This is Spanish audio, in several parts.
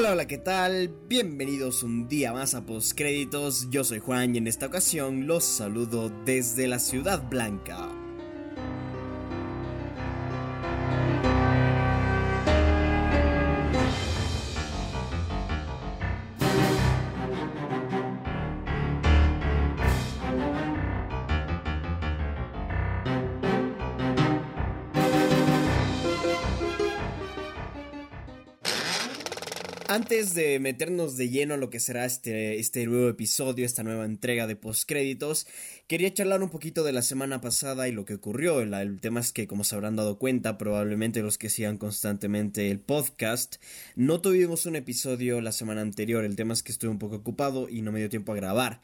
Hola, hola, ¿qué tal? Bienvenidos un día más a Postcréditos. Yo soy Juan y en esta ocasión los saludo desde la Ciudad Blanca. Antes de meternos de lleno a lo que será este, este nuevo episodio, esta nueva entrega de postcréditos, quería charlar un poquito de la semana pasada y lo que ocurrió. El, el, tema es que, como se habrán dado cuenta, probablemente los que sigan constantemente el podcast, no tuvimos un episodio la semana anterior. El tema es que estuve un poco ocupado y no me dio tiempo a grabar.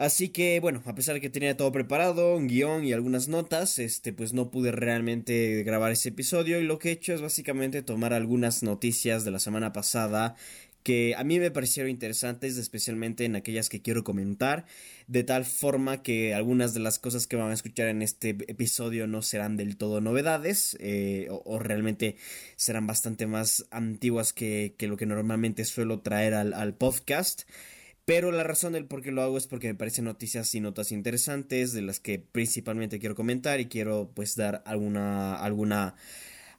Así que bueno, a pesar de que tenía todo preparado, un guion y algunas notas, este pues no pude realmente grabar ese episodio y lo que he hecho es básicamente tomar algunas noticias de la semana pasada que a mí me parecieron interesantes, especialmente en aquellas que quiero comentar, de tal forma que algunas de las cosas que van a escuchar en este episodio no serán del todo novedades, eh, o, o, realmente serán bastante más antiguas que, que, lo que normalmente suelo traer al, al podcast. Pero la razón del por qué lo hago es porque me parecen noticias y notas interesantes de las que principalmente quiero comentar y quiero pues dar alguna alguna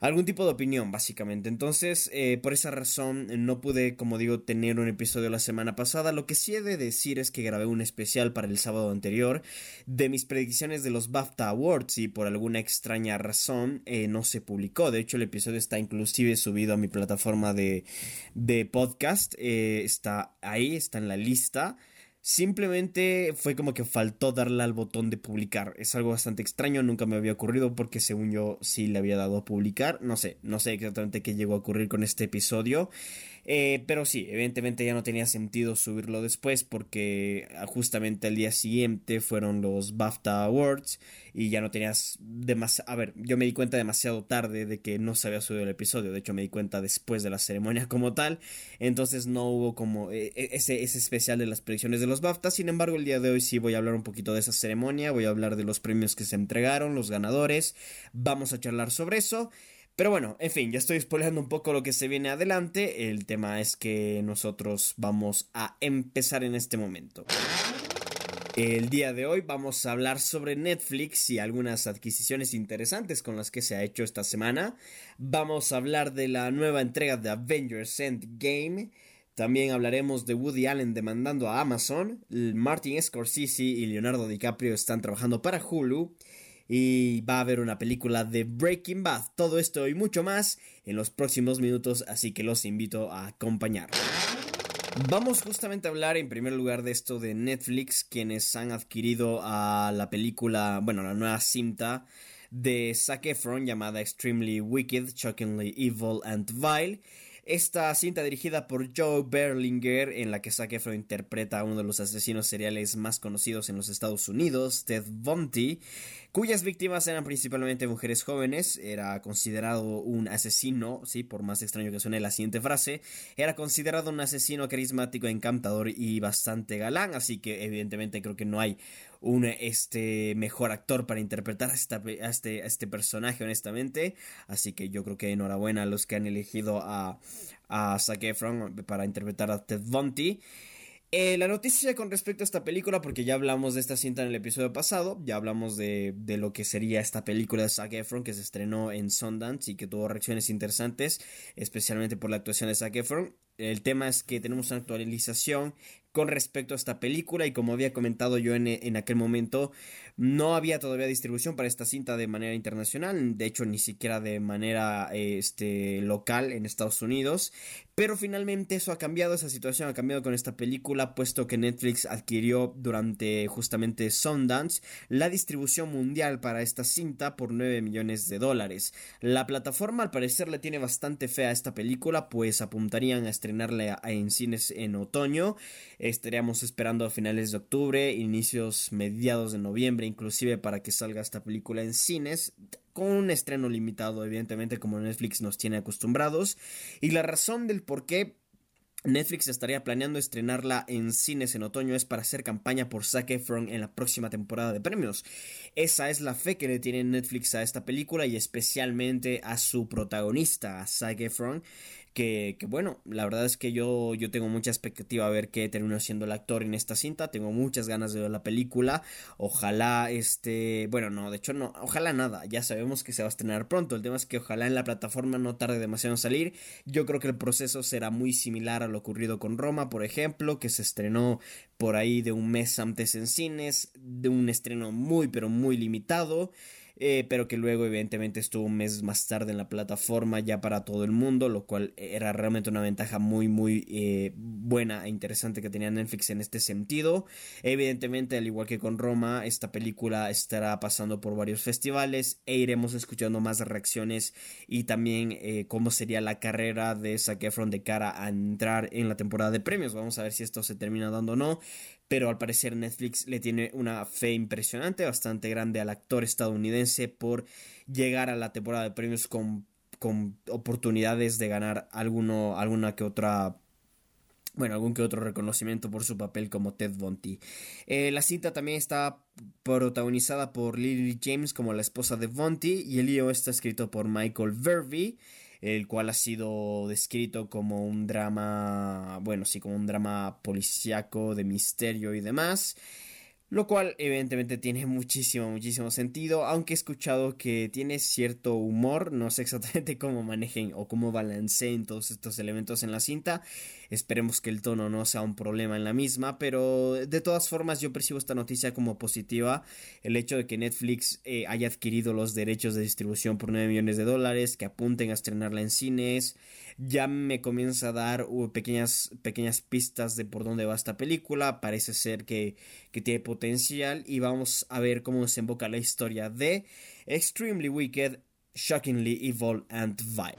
algún tipo de opinión, básicamente. Entonces, eh, por esa razón, no pude, como digo, tener un episodio la semana pasada. Lo que sí he de decir es que grabé un especial para el sábado anterior de mis predicciones de los BAFTA Awards y por alguna extraña razón eh, no se publicó. De hecho, el episodio está inclusive subido a mi plataforma de, de podcast. Eh, está ahí, está en la lista. Simplemente fue como que faltó darle al botón de publicar. Es algo bastante extraño, nunca me había ocurrido porque según yo sí le había dado a publicar. No sé, no sé exactamente qué llegó a ocurrir con este episodio. Eh, pero sí, evidentemente ya no tenía sentido subirlo después porque ah, justamente al día siguiente fueron los BAFTA Awards y ya no tenías demasiado... A ver, yo me di cuenta demasiado tarde de que no se había subido el episodio, de hecho me di cuenta después de la ceremonia como tal, entonces no hubo como eh, ese, ese especial de las predicciones de los BAFTA, sin embargo el día de hoy sí voy a hablar un poquito de esa ceremonia, voy a hablar de los premios que se entregaron, los ganadores, vamos a charlar sobre eso. Pero bueno, en fin, ya estoy spoileando un poco lo que se viene adelante. El tema es que nosotros vamos a empezar en este momento. El día de hoy vamos a hablar sobre Netflix y algunas adquisiciones interesantes con las que se ha hecho esta semana. Vamos a hablar de la nueva entrega de Avengers Endgame. También hablaremos de Woody Allen demandando a Amazon. Martin Scorsese y Leonardo DiCaprio están trabajando para Hulu y va a haber una película de Breaking Bad. Todo esto y mucho más en los próximos minutos, así que los invito a acompañar. Vamos justamente a hablar en primer lugar de esto de Netflix, quienes han adquirido a la película, bueno, la nueva cinta de Zac Efron llamada Extremely Wicked, Shockingly Evil and Vile. Esta cinta dirigida por Joe Berlinger, en la que Zac Efron interpreta a uno de los asesinos seriales más conocidos en los Estados Unidos, Ted Bundy, cuyas víctimas eran principalmente mujeres jóvenes, era considerado un asesino, sí, por más extraño que suene la siguiente frase, era considerado un asesino carismático, encantador y bastante galán, así que evidentemente creo que no hay un este mejor actor para interpretar a, este, este personaje honestamente así que yo creo que enhorabuena a los que han elegido a, a Zac Efron para interpretar a Ted Bundy eh, la noticia con respecto a esta película, porque ya hablamos de esta cinta en el episodio pasado, ya hablamos de, de lo que sería esta película de Zac Efron que se estrenó en Sundance y que tuvo reacciones interesantes, especialmente por la actuación de Zac Efron. El tema es que tenemos una actualización con respecto a esta película y como había comentado yo en, en, aquel momento no había todavía distribución para esta cinta de manera internacional de hecho ni siquiera de manera este local en Estados Unidos pero finalmente eso ha cambiado esa situación ha cambiado con esta película puesto que Netflix adquirió durante justamente Sundance la distribución mundial para esta cinta por 9 millones de dólares. La plataforma al parecer le tiene bastante fe a esta película pues apuntarían a estrenarla en cines en otoño estaríamos esperando a finales de octubre, inicios mediados de noviembre, inclusive para que salga esta película en cines con un estreno limitado, evidentemente, como Netflix nos tiene acostumbrados. Y la razón del por qué Netflix estaría planeando estrenarla en cines en otoño es para hacer campaña por Zac Efron en la próxima temporada de premios. Esa es la fe que le tiene Netflix a esta película y especialmente a su protagonista, a Zac Efron, que, que, bueno, la verdad es que yo, yo tengo mucha expectativa a ver qué terminó siendo el actor en esta cinta, tengo muchas ganas de ver la película, ojalá este, bueno, no, de hecho no, ojalá nada, ya sabemos que se va a estrenar pronto, el tema es que ojalá en la plataforma no tarde demasiado en salir, yo creo que el proceso será muy similar a lo ocurrido con Roma, por ejemplo, que se estrenó por ahí de un mes antes en cines, de un estreno muy pero muy limitado, eh, pero que luego evidentemente estuvo un mes más tarde en la plataforma ya para todo el mundo, lo cual era realmente una ventaja muy muy eh, buena e interesante que tenía Netflix en este sentido. Evidentemente, al igual que con Roma, esta película estará pasando por varios festivales e iremos escuchando más reacciones y también eh, cómo sería la carrera de Zac de cara a entrar en la temporada de premios. Vamos a ver si esto se termina dando o no pero al parecer Netflix le tiene una fe impresionante, bastante grande al actor estadounidense por llegar a la temporada de premios con, con oportunidades de ganar alguno, alguna que otra bueno, algún que otro reconocimiento por su papel como Ted Bundy. Eh, la cinta también está protagonizada por Lily James como la esposa de Bundy y el lío está escrito por Michael Vervey el cual ha sido descrito como un drama, bueno, sí, como un drama policíaco de misterio y demás. Lo cual evidentemente tiene muchísimo, muchísimo sentido, aunque he escuchado que tiene cierto humor, no sé exactamente cómo manejen o cómo balanceen todos estos elementos en la cinta, esperemos que el tono no sea un problema en la misma, pero de todas formas yo percibo esta noticia como positiva, el hecho de que Netflix eh, haya adquirido los derechos de distribución por 9 millones de dólares, que apunten a estrenarla en cines, ya me comienza a dar uh, pequeñas, pequeñas pistas de por dónde va esta película. Parece ser que, que tiene potencial y vamos a ver cómo desemboca la historia de Extremely Wicked, Shockingly Evil and Vile.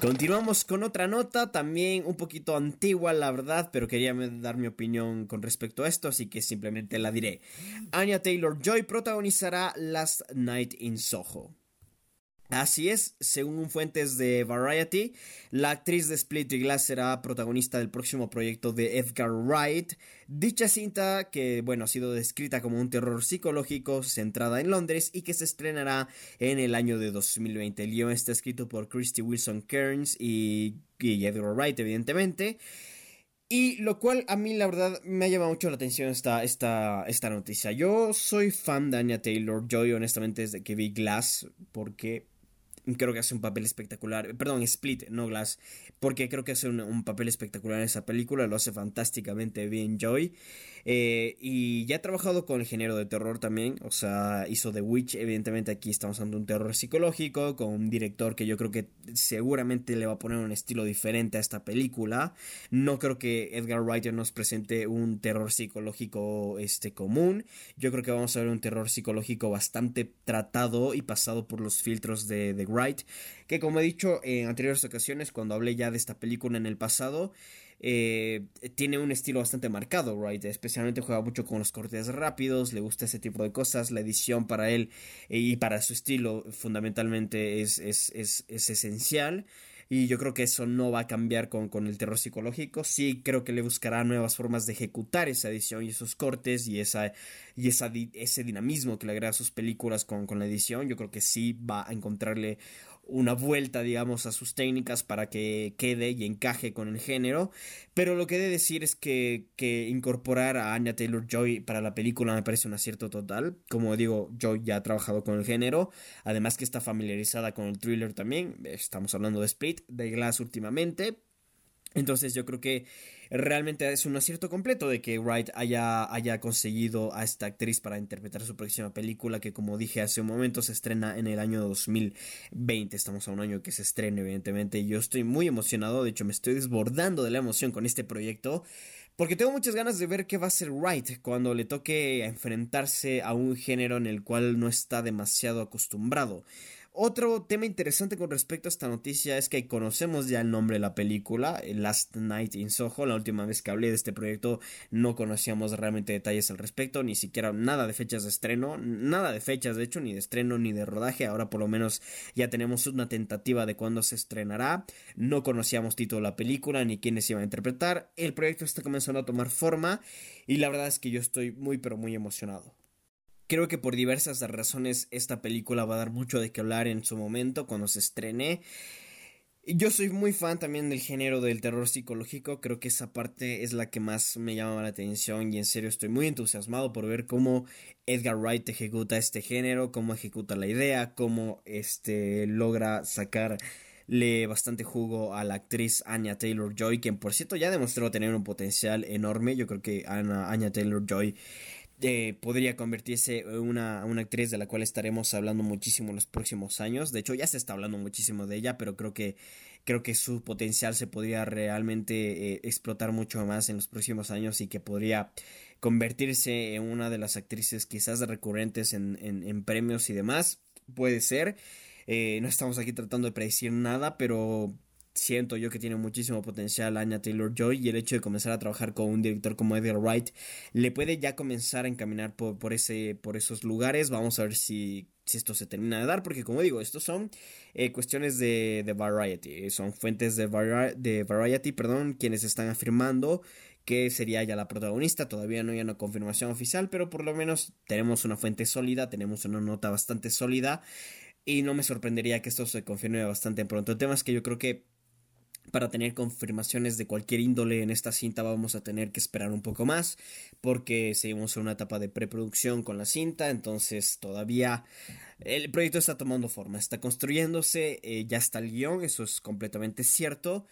Continuamos con otra nota, también un poquito antigua, la verdad, pero quería dar mi opinión con respecto a esto, así que simplemente la diré. Anya Taylor Joy protagonizará Last Night in Soho. Así es, según fuentes de Variety, la actriz de Split Glass será protagonista del próximo proyecto de Edgar Wright. Dicha cinta, que bueno, ha sido descrita como un terror psicológico centrada en Londres y que se estrenará en el año de 2020. El guion está escrito por Christy Wilson Kearns y, Edgar Wright, evidentemente. Y lo cual a mí la verdad me ha llamado mucho la atención esta, esta, esta noticia. Yo soy fan de Anya Taylor Joy, honestamente, desde que vi Glass, porque creo que hace un papel espectacular. Perdón, Split, no Glass. Porque creo que hace un, papel espectacular en esa película. Lo hace fantásticamente bien Joy. Eh, y ya ha trabajado con el género de terror también. O sea, hizo The Witch. Evidentemente aquí estamos de un terror psicológico. Con un director que yo creo que seguramente le va a poner un estilo diferente a esta película. No creo que Edgar Wright nos presente un terror psicológico este, común. Yo creo que vamos a ver un terror psicológico bastante tratado y pasado por los filtros de, de Wright, que como he dicho en anteriores ocasiones, cuando hablé ya de esta película en el pasado, eh, tiene un estilo bastante marcado, Wright, especialmente juega mucho con los cortes rápidos, le gusta ese tipo de cosas, la edición para él y para su estilo fundamentalmente es, es, es, es esencial. Y yo creo que eso no va a cambiar con, con, el terror psicológico. Sí creo que le buscará nuevas formas de ejecutar esa edición y esos cortes y, esa, y esa, ese dinamismo que le agrega a sus películas con, con la edición. Yo creo que sí va a encontrarle una vuelta, digamos, a sus técnicas para que quede y encaje con el género. Pero lo que he de decir es que, que incorporar a Anya Taylor Joy para la película me parece un acierto total. Como digo, Joy ya ha trabajado con el género, además que está familiarizada con el thriller también. Estamos hablando de Split, de Glass últimamente. Entonces yo creo que realmente es un acierto completo de que Wright haya, haya conseguido a esta actriz para interpretar su próxima película que como dije hace un momento se estrena en el año 2020. Estamos a un año que se estrena evidentemente yo estoy muy emocionado, de hecho me estoy desbordando de la emoción con este proyecto. Porque tengo muchas ganas de ver qué va a hacer Wright cuando le toque enfrentarse a un género en el cual no está demasiado acostumbrado. Otro tema interesante con respecto a esta noticia es que conocemos ya el nombre de la película, Last Night in Soho. La última vez que hablé de este proyecto no conocíamos realmente detalles al respecto, ni siquiera nada de fechas de estreno, nada de fechas de hecho, ni de estreno ni de rodaje. Ahora por lo menos ya tenemos una tentativa de cuándo se estrenará. No conocíamos título de la película ni quiénes iban a interpretar. El proyecto está comenzando a tomar forma y la verdad es que yo estoy muy pero muy emocionado. Creo que por diversas razones esta película va a dar mucho de qué hablar en su momento cuando se estrene. Yo soy muy fan también del género del terror psicológico, creo que esa parte es la que más me llama la atención y en serio estoy muy entusiasmado por ver cómo Edgar Wright ejecuta este género, cómo ejecuta la idea, cómo este logra sacarle bastante jugo a la actriz Anya Taylor Joy, quien por cierto ya demostró tener un potencial enorme. Yo creo que Anya Taylor Joy eh, podría convertirse en una, una, actriz de la cual estaremos hablando muchísimo en los próximos años. De hecho, ya se está hablando muchísimo de ella, pero creo que, creo que su potencial se podría realmente eh, explotar mucho más en los próximos años y que podría convertirse en una de las actrices quizás recurrentes en, en, premios y demás. Puede ser. Eh, no estamos aquí tratando de predecir nada, pero siento yo que tiene muchísimo potencial Anya Taylor Joy y el hecho de comenzar a trabajar con un director como Edgar Wright le puede ya comenzar a encaminar por, por, ese, por esos lugares. Vamos a ver si, si esto se termina de dar, porque como digo, estos son eh, cuestiones de, de, Variety, son fuentes de, de Variety, perdón, quienes están afirmando que sería ya la protagonista. Todavía no hay una confirmación oficial, pero por lo menos tenemos una fuente sólida, tenemos una nota bastante sólida. Y no me sorprendería que esto se confirme bastante pronto. El tema es que yo creo que para tener confirmaciones de cualquier índole en esta cinta vamos a tener que esperar un poco más porque seguimos en una etapa de preproducción con la cinta entonces todavía el proyecto está tomando forma está construyéndose eh, ya está el guion eso es completamente cierto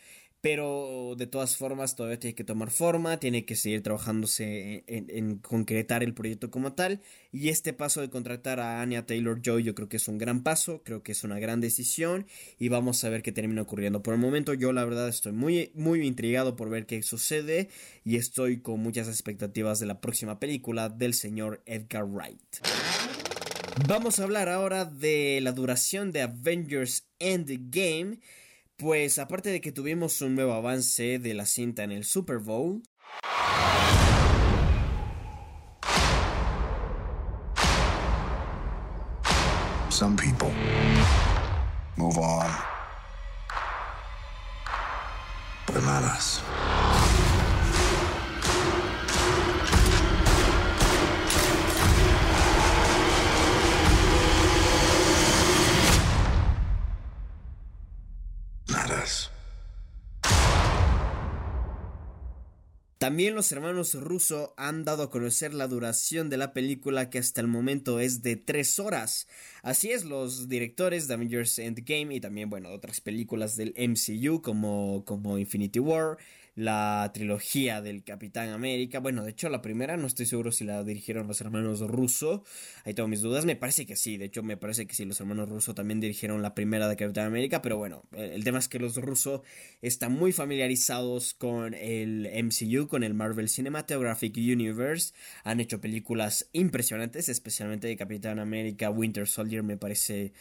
pero de todas formas todavía tiene que tomar forma, tiene que seguir trabajándose en, concretar el proyecto como tal, y este paso de contratar a Anya Taylor Joy yo creo que es un gran paso, creo que es una gran decisión, y vamos a ver qué termina ocurriendo. Por el momento yo la verdad estoy muy, muy intrigado por ver qué sucede, y estoy con muchas expectativas de la próxima película del señor Edgar Wright. Vamos a hablar ahora de la duración de Avengers Endgame. Pues aparte de que tuvimos un nuevo avance de la cinta en el Super Bowl. Some people move on. But not us. También los hermanos Russo han dado a conocer la duración de la película que hasta el momento es de 3 horas. Así es, los directores de Avengers Endgame y también, bueno, otras películas del MCU como, como Infinity War, la trilogía del Capitán América. Bueno, de hecho, la primera no estoy seguro si la dirigieron los hermanos Russo. Ahí tengo mis dudas. Me parece que sí. De hecho, me parece que sí, los hermanos Russo también dirigieron la primera de Capitán América. Pero bueno, el tema es que los Russo están muy familiarizados con el MCU, con el Marvel Cinematographic Universe. Han hecho películas impresionantes, especialmente de Capitán América. Winter Soldier me parece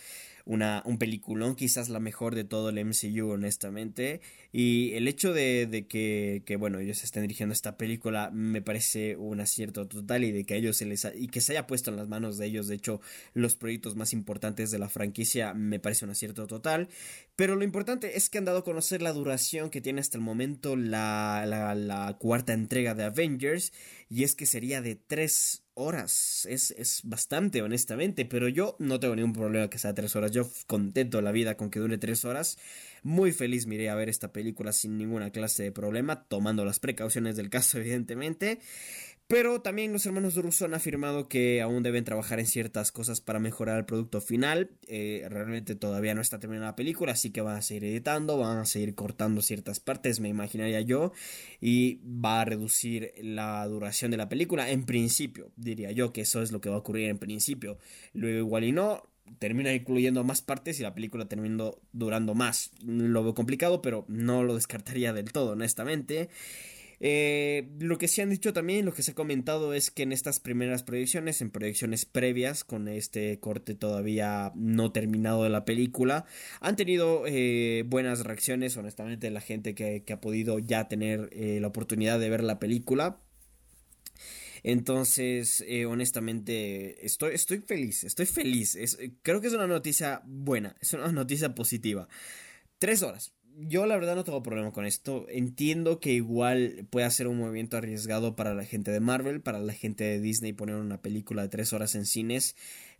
una, un peliculón, quizás la mejor de todo el MCU, honestamente. Y el hecho de, de que, que, bueno, ellos estén dirigiendo esta película me parece un acierto total y de que ellos se les y que se haya puesto en las manos de ellos, de hecho, los proyectos más importantes de la franquicia me parece un acierto total. Pero lo importante es que han dado a conocer la duración que tiene hasta el momento la, la, la cuarta entrega de Avengers y es que sería de tres horas. Es, es, bastante, honestamente. Pero yo no tengo ningún problema que sea tres horas. Yo contento la vida con que dure tres horas. Muy feliz miré a ver esta película sin ninguna clase de problema. Tomando las precauciones del caso, evidentemente. Pero también los hermanos Russo han afirmado que aún deben trabajar en ciertas cosas para mejorar el producto final. Eh, realmente todavía no está terminada la película, así que van a seguir editando, van a seguir cortando ciertas partes, me imaginaría yo, y va a reducir la duración de la película. En principio, diría yo que eso es lo que va a ocurrir en principio. Luego igual y no, termina incluyendo más partes y la película termina durando más. Lo veo complicado, pero no lo descartaría del todo, honestamente. Eh, lo que se han dicho también, lo que se ha comentado es que en estas primeras proyecciones, en proyecciones previas, con este corte todavía no terminado de la película, han tenido eh, buenas reacciones, honestamente, la gente que, ha podido ya tener eh, la oportunidad de ver la película. Entonces, honestamente, estoy, estoy feliz, estoy feliz. creo que es una noticia buena, es una noticia positiva. Tres horas, yo la verdad no tengo problema con esto. Entiendo que igual puede ser un movimiento arriesgado para la gente de Marvel, para la gente de Disney poner una película de tres horas en cines.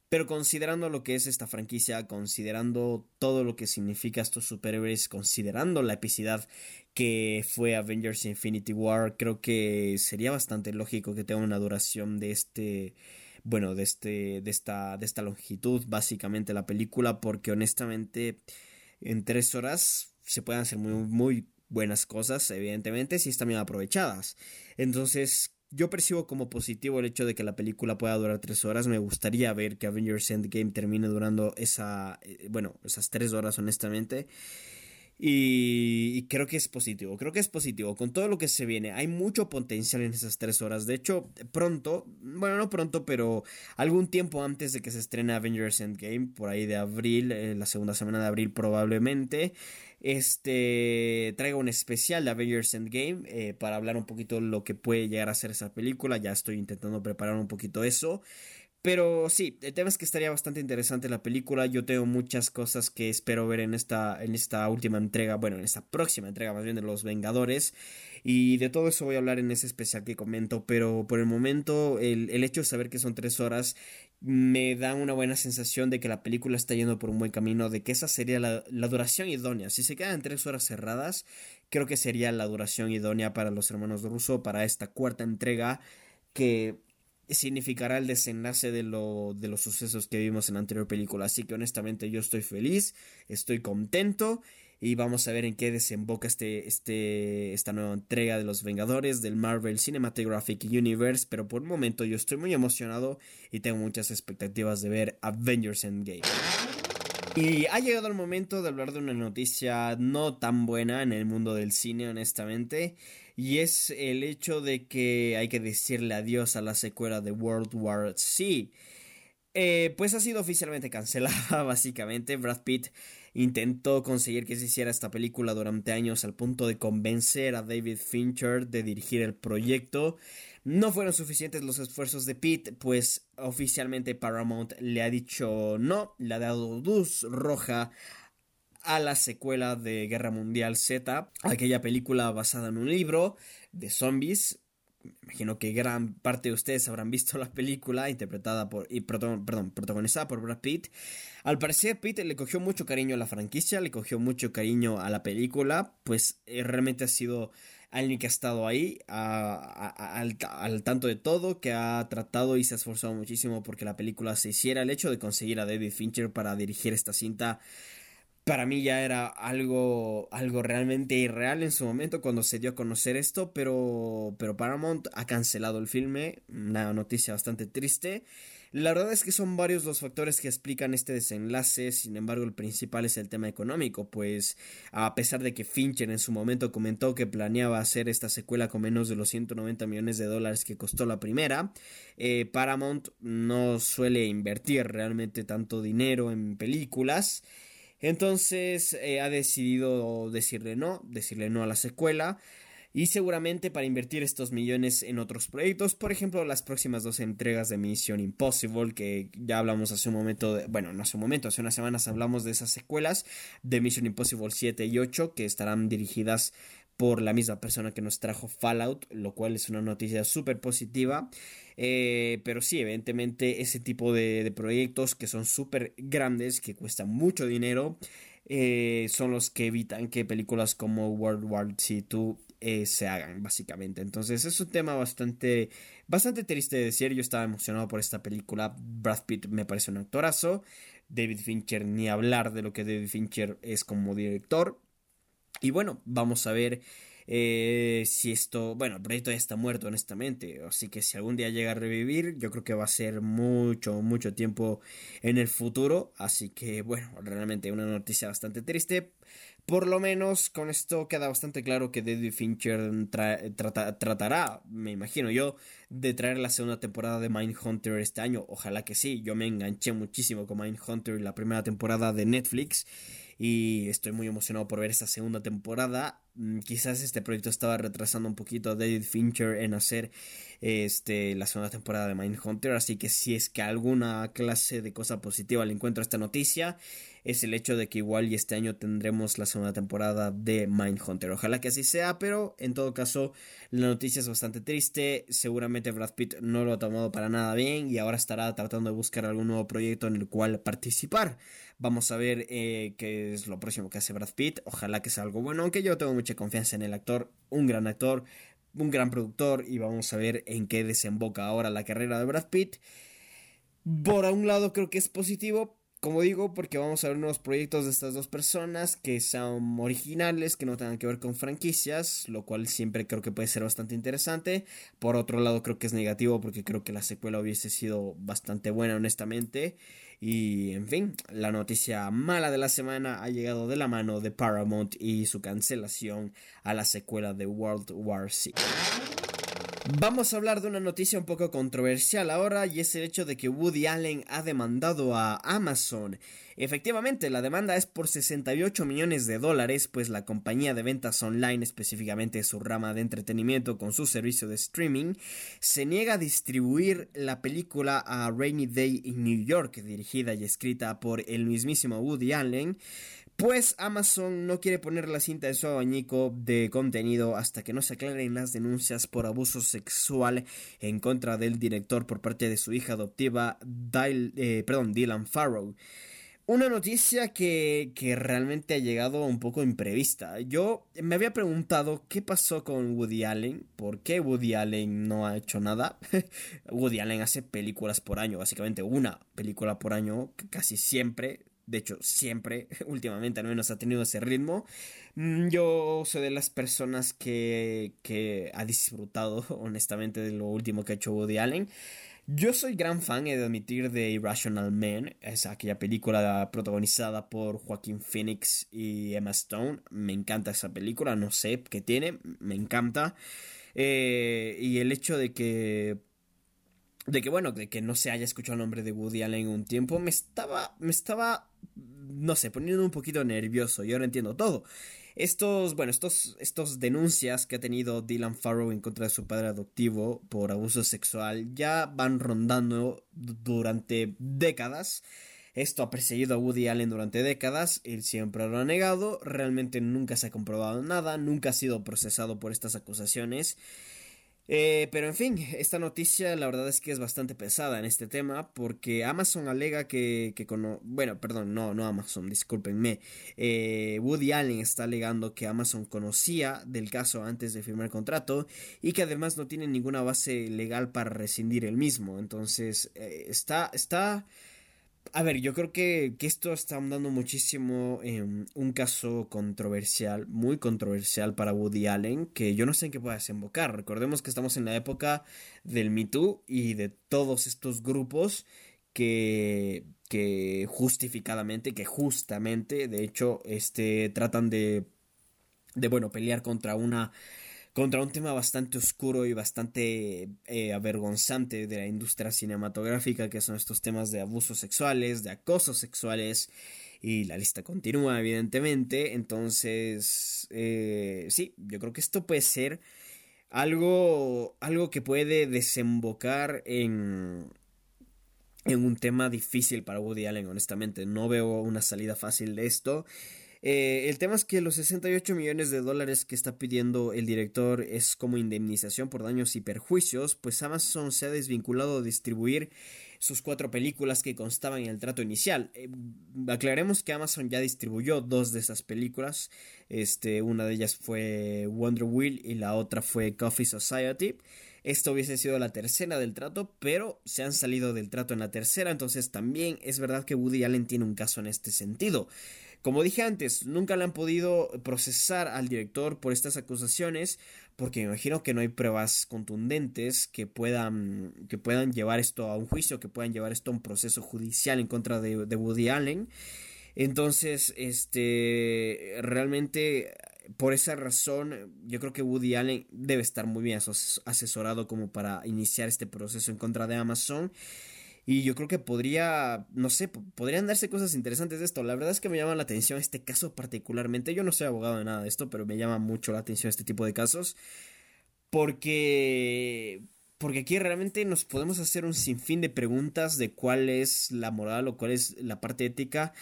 Pero considerando lo que es esta franquicia, considerando todo lo que significa estos superhéroes, considerando la epicidad que fue Avengers Infinity War, creo que sería bastante lógico que tenga una duración de este bueno, de este de esta de esta longitud básicamente la película porque honestamente en tres horas se pueden hacer muy muy buenas cosas evidentemente si están bien aprovechadas entonces yo percibo como positivo el hecho de que la película pueda durar tres horas. Me gustaría ver que Avengers Endgame termine durando esa, eh, bueno, esas tres horas, honestamente. Y, creo que es positivo, creo que es positivo con todo lo que se viene. Hay mucho potencial en esas tres horas. De hecho, pronto, bueno, no pronto, pero algún tiempo antes de que se estrene Avengers Endgame, por ahí de abril, eh, la segunda semana de abril probablemente, este traigo un especial de Avengers Endgame eh, para hablar un poquito lo que puede llegar a ser esa película. Ya estoy intentando preparar un poquito eso. Pero sí, el tema es que estaría bastante interesante la película. Yo tengo muchas cosas que espero ver en esta, en esta última entrega, bueno, en esta próxima entrega más bien de Los Vengadores. Y de todo eso voy a hablar en ese especial que comento. Pero por el momento, el, hecho de saber que son tres horas me da una buena sensación de que la película está yendo por un buen camino, de que esa sería la, la duración idónea. Si se quedan tres horas cerradas, creo que sería la duración idónea para los hermanos Russo para esta cuarta entrega que significará el desenlace de, lo, de los sucesos que vimos en la anterior película. Así que honestamente yo estoy feliz, estoy contento y vamos a ver en qué desemboca este, este, esta nueva entrega de los Vengadores del Marvel Cinematographic Universe. Pero por el momento yo estoy muy emocionado y tengo muchas expectativas de ver Avengers Endgame. Y ha llegado el momento de hablar de una noticia no tan buena en el mundo del cine, honestamente y es el hecho de que hay que decirle adiós a la secuela de World War Z. Eh, pues ha sido oficialmente cancelada, básicamente. Brad Pitt intentó conseguir que se hiciera esta película durante años al punto de convencer a David Fincher de dirigir el proyecto. No fueron suficientes los esfuerzos de Pitt, pues oficialmente Paramount le ha dicho no, le ha dado luz roja a la secuela de Guerra Mundial Z, aquella película basada en un libro de zombies. Me imagino que gran parte de ustedes habrán visto la película interpretada por y perdón, protagonizada por Brad Pitt. Al parecer Pitt le cogió mucho cariño a la franquicia, le cogió mucho cariño a la película, pues eh, realmente ha sido alguien que ha estado ahí al, al, tanto de todo, que ha tratado y se ha esforzado muchísimo porque la película se hiciera. El hecho de conseguir a David Fincher para dirigir esta cinta para mí ya era algo, algo realmente irreal en su momento cuando se dio a conocer esto, pero, pero Paramount ha cancelado el filme, una noticia bastante triste. La verdad es que son varios los factores que explican este desenlace, sin embargo el principal es el tema económico, pues a pesar de que Fincher en su momento comentó que planeaba hacer esta secuela con menos de los 190 millones de dólares que costó la primera, eh, Paramount no suele invertir realmente tanto dinero en películas, entonces eh, ha decidido decirle no, decirle no a la secuela. Y seguramente para invertir estos millones en otros proyectos, por ejemplo, las próximas dos entregas de Mission Impossible, que ya hablamos hace un momento, bueno, no hace un momento, hace unas semanas hablamos de esas secuelas de Mission Impossible 7 y 8, que estarán dirigidas por la misma persona que nos trajo Fallout, lo cual es una noticia súper positiva. Eh, pero sí, evidentemente ese tipo de, proyectos que son súper grandes, que cuestan mucho dinero, eh, son los que evitan que películas como World War II eh, se hagan, básicamente. Entonces es un tema bastante, bastante triste de decir. Yo estaba emocionado por esta película. Brad Pitt me parece un actorazo. David Fincher, ni hablar de lo que David Fincher es como director. Y bueno, vamos a ver eh, si esto, bueno, el proyecto ya está muerto, honestamente. Así que si algún día llega a revivir, yo creo que va a ser mucho, mucho tiempo en el futuro. Así que, bueno, realmente una noticia bastante triste. Por lo menos con esto queda bastante claro que David Fincher tratará, me imagino yo, de traer la segunda temporada de Mindhunter este año. Ojalá que sí, yo me enganché muchísimo con Mindhunter la primera temporada de Netflix y estoy muy emocionado por ver esta segunda temporada mm, quizás este proyecto estaba retrasando un poquito a David Fincher en hacer este, la segunda temporada de Mindhunter, así que si es que alguna clase de cosa positiva le encuentro a esta noticia, es el hecho de que igual y este año tendremos la segunda temporada de Mindhunter. Ojalá que así sea, pero en todo caso la noticia es bastante triste. Seguramente Brad Pitt no lo ha tomado para nada bien y ahora estará tratando de buscar algún nuevo proyecto en el cual participar. Vamos a ver eh, qué es lo próximo que hace Brad Pitt. Ojalá que sea algo bueno, aunque yo tengo mucha confianza en el actor, un gran actor, un gran productor y vamos a ver en qué desemboca ahora la carrera de Brad Pitt. Por un lado creo que es positivo, como digo, porque vamos a ver nuevos proyectos de estas dos personas que son originales, que no tengan que ver con franquicias, lo cual siempre creo que puede ser bastante interesante. Por otro lado, creo que es negativo porque creo que la secuela hubiese sido bastante buena, honestamente. Y, en fin, la noticia mala de la semana ha llegado de la mano de Paramount y su cancelación a la secuela de World War Z. Vamos a hablar de una noticia un poco controversial ahora y es el hecho de que Woody Allen ha demandado a Amazon. Efectivamente, la demanda es por 68 millones de dólares, pues la compañía de ventas online, específicamente su rama de entretenimiento con su servicio de streaming, se niega a distribuir la película A Rainy Day in New York, dirigida y escrita por el mismísimo Woody Allen, pues Amazon no quiere poner la cinta de su abanico de contenido hasta que no se aclaren las denuncias por abuso sexual en contra del director por parte de su hija adoptiva eh, perdón, Dylan Farrow. Una noticia que, que, realmente ha llegado un poco imprevista. Yo me había preguntado qué pasó con Woody Allen, por qué Woody Allen no ha hecho nada. Woody Allen hace películas por año, básicamente una película por año, casi siempre de hecho siempre, últimamente al menos ha tenido ese ritmo. Mm, yo soy de las personas que, que ha disfrutado honestamente de lo último que ha hecho Woody Allen. Yo soy gran fan, he de admitir, de Irrational Man, es aquella película protagonizada por Joaquín Phoenix y Emma Stone. Me encanta esa película, no sé qué tiene, me encanta. Eh, y el hecho de que de que bueno, de que no se haya escuchado el nombre de Woody Allen un tiempo, me estaba, me estaba, no sé, poniendo un poquito nervioso. Yo ahora entiendo todo. Estos, bueno, estos, estos denuncias que ha tenido Dylan Farrow en contra de su padre adoptivo por abuso sexual ya van rondando durante décadas. Esto ha perseguido a Woody Allen durante décadas, él siempre lo ha negado, realmente nunca se ha comprobado nada, nunca ha sido procesado por estas acusaciones. Eh, pero en fin, esta noticia la verdad es que es bastante pesada en este tema porque Amazon alega que, que bueno, perdón, no, no Amazon, discúlpenme, eh, Woody Allen está alegando que Amazon conocía del caso antes de firmar el contrato y que además no tiene ninguna base legal para rescindir el mismo, entonces eh, está, está a ver, yo creo que, esto está dando muchísimo en un caso controversial, muy controversial para Woody Allen, que yo no sé en qué pueda desembocar. Recordemos que estamos en la época del Me Too y de todos estos grupos que, que justificadamente, que justamente, de hecho, este, tratan de, de, bueno, pelear contra una contra un tema bastante oscuro y bastante eh, avergonzante de la industria cinematográfica, que son estos temas de abusos sexuales, de acosos sexuales, y la lista continúa, evidentemente. Entonces, eh, sí, yo creo que esto puede ser algo, algo que puede desembocar en, en un tema difícil para Woody Allen, honestamente. No veo una salida fácil de esto. Eh, el tema es que los 68 millones de dólares que está pidiendo el director es como indemnización por daños y perjuicios, pues Amazon se ha desvinculado de distribuir sus cuatro películas que constaban en el trato inicial. Eh, aclaremos que Amazon ya distribuyó dos de esas películas. Este, una de ellas fue Wonder Wheel y la otra fue Coffee Society. Esto hubiese sido la tercera del trato, pero se han salido del trato en la tercera, entonces también es verdad que Woody Allen tiene un caso en este sentido. Como dije antes, nunca le han podido procesar al director por estas acusaciones, porque me imagino que no hay pruebas contundentes que puedan, que puedan llevar esto a un juicio, que puedan llevar esto a un proceso judicial en contra de, Woody Allen. Entonces, este, realmente, por esa razón, yo creo que Woody Allen debe estar muy bien asesorado como para iniciar este proceso en contra de Amazon. Y yo creo que podría, no sé, podrían darse cosas interesantes de esto. La verdad es que me llama la atención este caso particularmente. Yo no soy abogado de nada de esto, pero me llama mucho la atención este tipo de casos. Porque... Porque aquí realmente nos podemos hacer un sinfín de preguntas de cuál es la moral o cuál es la parte ética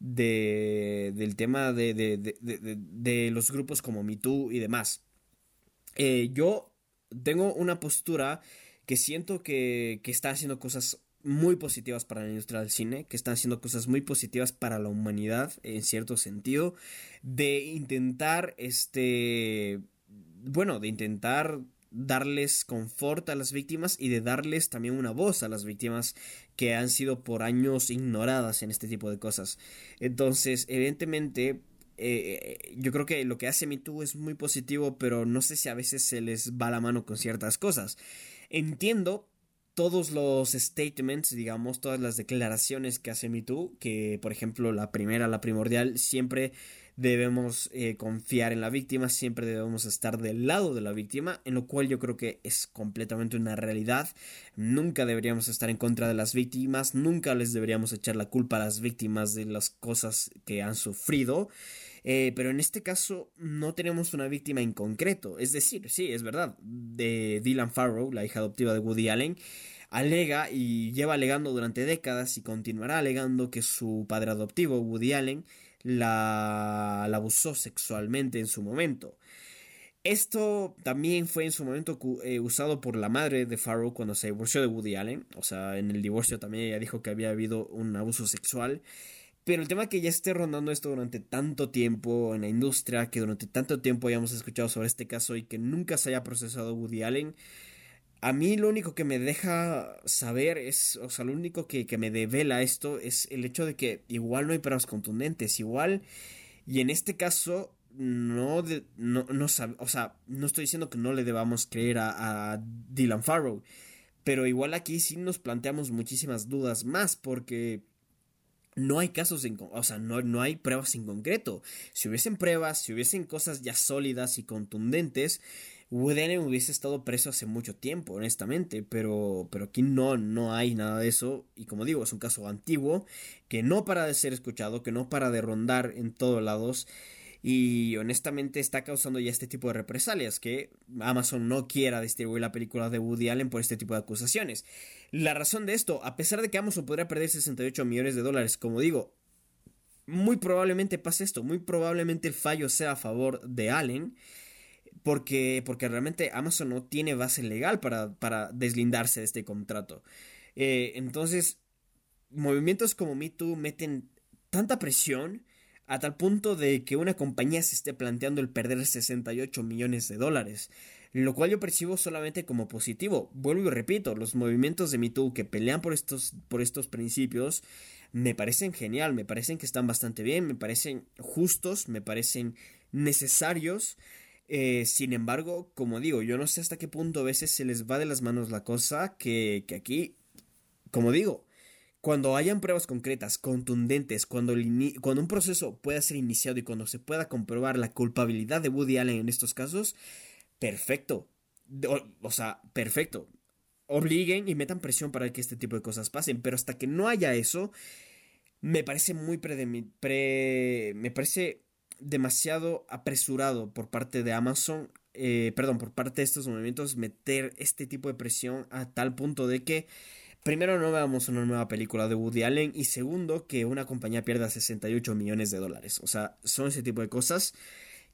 de, del tema de, de, de, los grupos como MeToo y demás. Eh, yo tengo una postura que siento que, que está haciendo cosas muy positivas para la industria del cine, que están haciendo cosas muy positivas para la humanidad, en cierto sentido, de intentar, este, bueno, de intentar darles confort a las víctimas y de darles también una voz a las víctimas que han sido por años ignoradas en este tipo de cosas. Entonces, evidentemente, eh, yo creo que lo que hace MeToo es muy positivo, pero no sé si a veces se les va la mano con ciertas cosas. Entiendo todos los statements, digamos, todas las declaraciones que hace MeToo, que por ejemplo la primera, la primordial, siempre debemos eh, confiar en la víctima, siempre debemos estar del lado de la víctima, en lo cual yo creo que es completamente una realidad. Nunca deberíamos estar en contra de las víctimas, nunca les deberíamos echar la culpa a las víctimas de las cosas que han sufrido. Eh, pero en este caso no tenemos una víctima en concreto. Es decir, sí, es verdad, de Dylan Farrow, la hija adoptiva de Woody Allen, alega y lleva alegando durante décadas y continuará alegando que su padre adoptivo, Woody Allen, la, abusó sexualmente en su momento. Esto también fue en su momento eh, usado por la madre de Farrow cuando se divorció de Woody Allen. O sea, en el divorcio también ella dijo que había habido un abuso sexual. Pero el tema que ya esté rondando esto durante tanto tiempo en la industria, que durante tanto tiempo hayamos escuchado sobre este caso y que nunca se haya procesado Woody Allen, a mí lo único que me deja saber es, o sea, lo único que, me devela esto es el hecho de que igual no hay pruebas contundentes, igual, y en este caso no, no, no o sea, no estoy diciendo que no le debamos creer a, a Dylan Farrow, pero igual aquí sí nos planteamos muchísimas dudas más porque no hay casos en, o sea, no, no, hay pruebas en concreto. Si hubiesen pruebas, si hubiesen cosas ya sólidas y contundentes, Woody hubiese estado preso hace mucho tiempo, honestamente, pero, pero aquí no, no hay nada de eso. Y como digo, es un caso antiguo que no para de ser escuchado, que no para de rondar en todos lados y honestamente está causando ya este tipo de represalias que Amazon no quiera distribuir la película de Woody Allen por este tipo de acusaciones. La razón de esto, a pesar de que Amazon podría perder 68 millones de dólares, como digo, muy probablemente pase esto, muy probablemente el fallo sea a favor de Allen. Porque, porque realmente Amazon no tiene base legal para, para deslindarse de este contrato. Eh, entonces, movimientos como Me Too meten tanta presión a tal punto de que una compañía se esté planteando el perder 68 millones de dólares, lo cual yo percibo solamente como positivo. Vuelvo y repito, los movimientos de MeToo que pelean por estos, por estos principios me parecen genial, me parecen que están bastante bien, me parecen justos, me parecen necesarios. Eh, sin embargo, como digo, yo no sé hasta qué punto a veces se les va de las manos la cosa que, que aquí, como digo, cuando hayan pruebas concretas, contundentes, cuando, cuando un proceso pueda ser iniciado y cuando se pueda comprobar la culpabilidad de Woody Allen en estos casos, perfecto. O, sea, perfecto. Obliguen y metan presión para que este tipo de cosas pasen. Pero hasta que no haya eso, me parece muy pre, me parece demasiado apresurado por parte de Amazon. Eh, perdón, por parte de estos movimientos, meter este tipo de presión a tal punto de que primero no veamos una nueva película de Woody Allen y segundo que una compañía pierda 68 millones de dólares. O sea, son ese tipo de cosas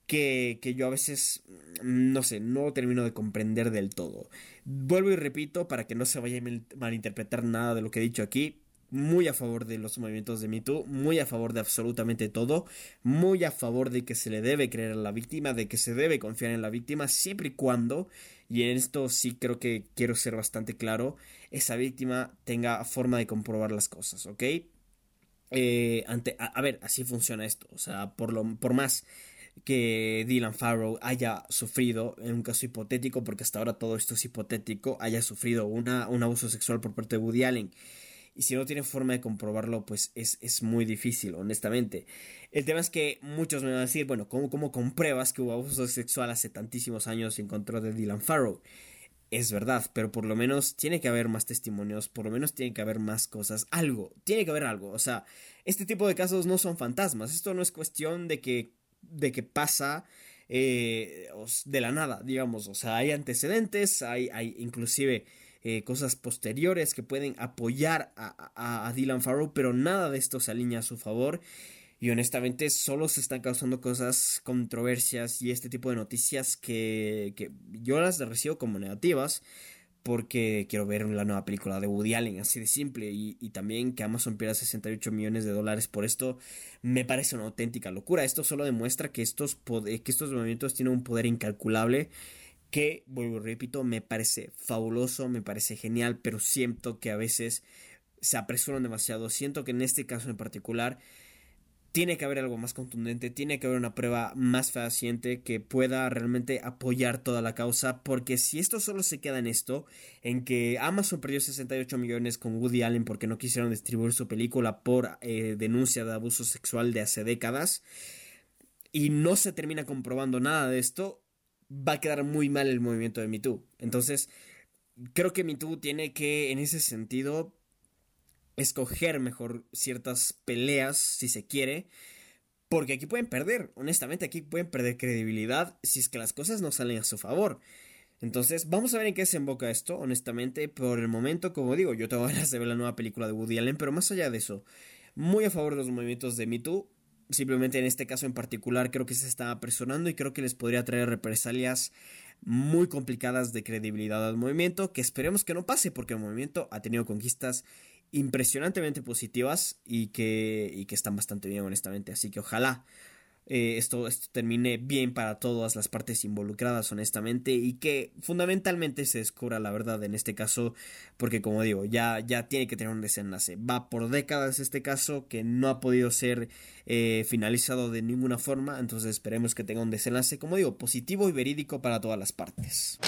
que, que yo a veces, mm, no sé, no termino de comprender del todo. Vuelvo y repito para que no se vaya a malinterpretar nada de lo que he dicho aquí muy a favor de los movimientos de MeToo, muy a favor de absolutamente todo, muy a favor de que se le debe creer a la víctima, de que se debe confiar en la víctima, siempre y cuando, y en esto sí creo que quiero ser bastante claro, esa víctima tenga forma de comprobar las cosas, ¿ok? Eh, ante, a, ver, así funciona esto, o sea, por, lo, por más que Dylan Farrow haya sufrido, en un caso hipotético, porque hasta ahora todo esto es hipotético, haya sufrido una, un abuso sexual por parte de Woody Allen y si no tiene forma de comprobarlo, pues es, muy difícil, honestamente. El tema es que muchos me van a decir, bueno, ¿cómo, cómo compruebas que hubo abuso sexual hace tantísimos años en contra de Dylan Farrow? es verdad, pero por lo menos tiene que haber más testimonios, por lo menos tiene que haber más cosas, algo, tiene que haber algo, o sea, este tipo de casos no son fantasmas, esto no es cuestión de que, de que pasa eh, de la nada, digamos, o sea, hay antecedentes, hay, hay inclusive eh, cosas posteriores que pueden apoyar a, a, Dylan Farrow, pero nada de esto se alinea a su favor. Y honestamente solo se están causando cosas, controversias y este tipo de noticias que, que yo las recibo como negativas porque quiero ver la nueva película de Woody Allen, así de simple, y, también que Amazon pierda 68 millones de dólares por esto, me parece una auténtica locura. Esto solo demuestra que estos, que estos movimientos tienen un poder incalculable que, vuelvo repito, me parece fabuloso, me parece genial, pero siento que a veces se apresuran demasiado. Siento que en este caso en particular tiene que haber algo más contundente, tiene que haber una prueba más fehaciente que pueda realmente apoyar toda la causa, porque si esto solo se queda en esto, en que Amazon perdió 68 millones con Woody Allen porque no quisieron distribuir su película por eh, denuncia de abuso sexual de hace décadas, y no se termina comprobando nada de esto, va a quedar muy mal el movimiento de MeToo. Entonces, creo que MeToo tiene que, en ese sentido, escoger mejor ciertas peleas, si se quiere, porque aquí pueden perder, honestamente, aquí pueden perder credibilidad si es que las cosas no salen a su favor. Entonces, vamos a ver en qué se emboca esto, honestamente, por el momento, como digo, yo ganas de ver la nueva película de Woody Allen, pero más allá de eso, muy a favor de los movimientos de Me Too, simplemente en este caso en particular creo que se está apresurando y creo que les podría traer represalias muy complicadas de credibilidad al movimiento, que esperemos que no pase, porque el movimiento ha tenido conquistas impresionantemente positivas y que, y que están bastante bien, honestamente. Así que ojalá eh, esto, esto, termine bien para todas las partes involucradas, honestamente, y que fundamentalmente se descubra la verdad en este caso, porque como digo, ya, ya tiene que tener un desenlace. Va por décadas este caso que no ha podido ser eh, finalizado de ninguna forma, entonces esperemos que tenga un desenlace, como digo, positivo y verídico para todas las partes.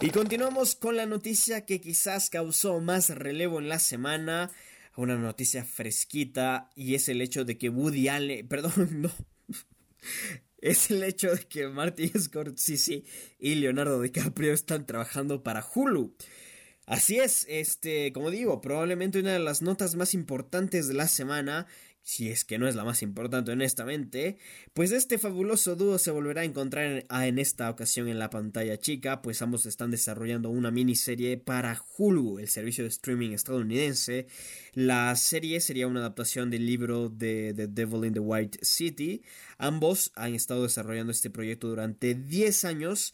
Y continuamos con la noticia que quizás causó más relevo en la semana. Una noticia fresquita y es el hecho de que Woody Allen, perdón, no. Es el hecho de que Martin Scorsese y Leonardo DiCaprio están trabajando para Hulu. Así es, este, como digo, probablemente una de las notas más importantes de la semana si es que no es la más importante honestamente, pues este fabuloso dúo se volverá a encontrar en, esta ocasión en la pantalla chica, pues ambos están desarrollando una miniserie para Hulu, el servicio de streaming estadounidense. La serie sería una adaptación del libro de The Devil in the White City. Ambos han estado desarrollando este proyecto durante 10 años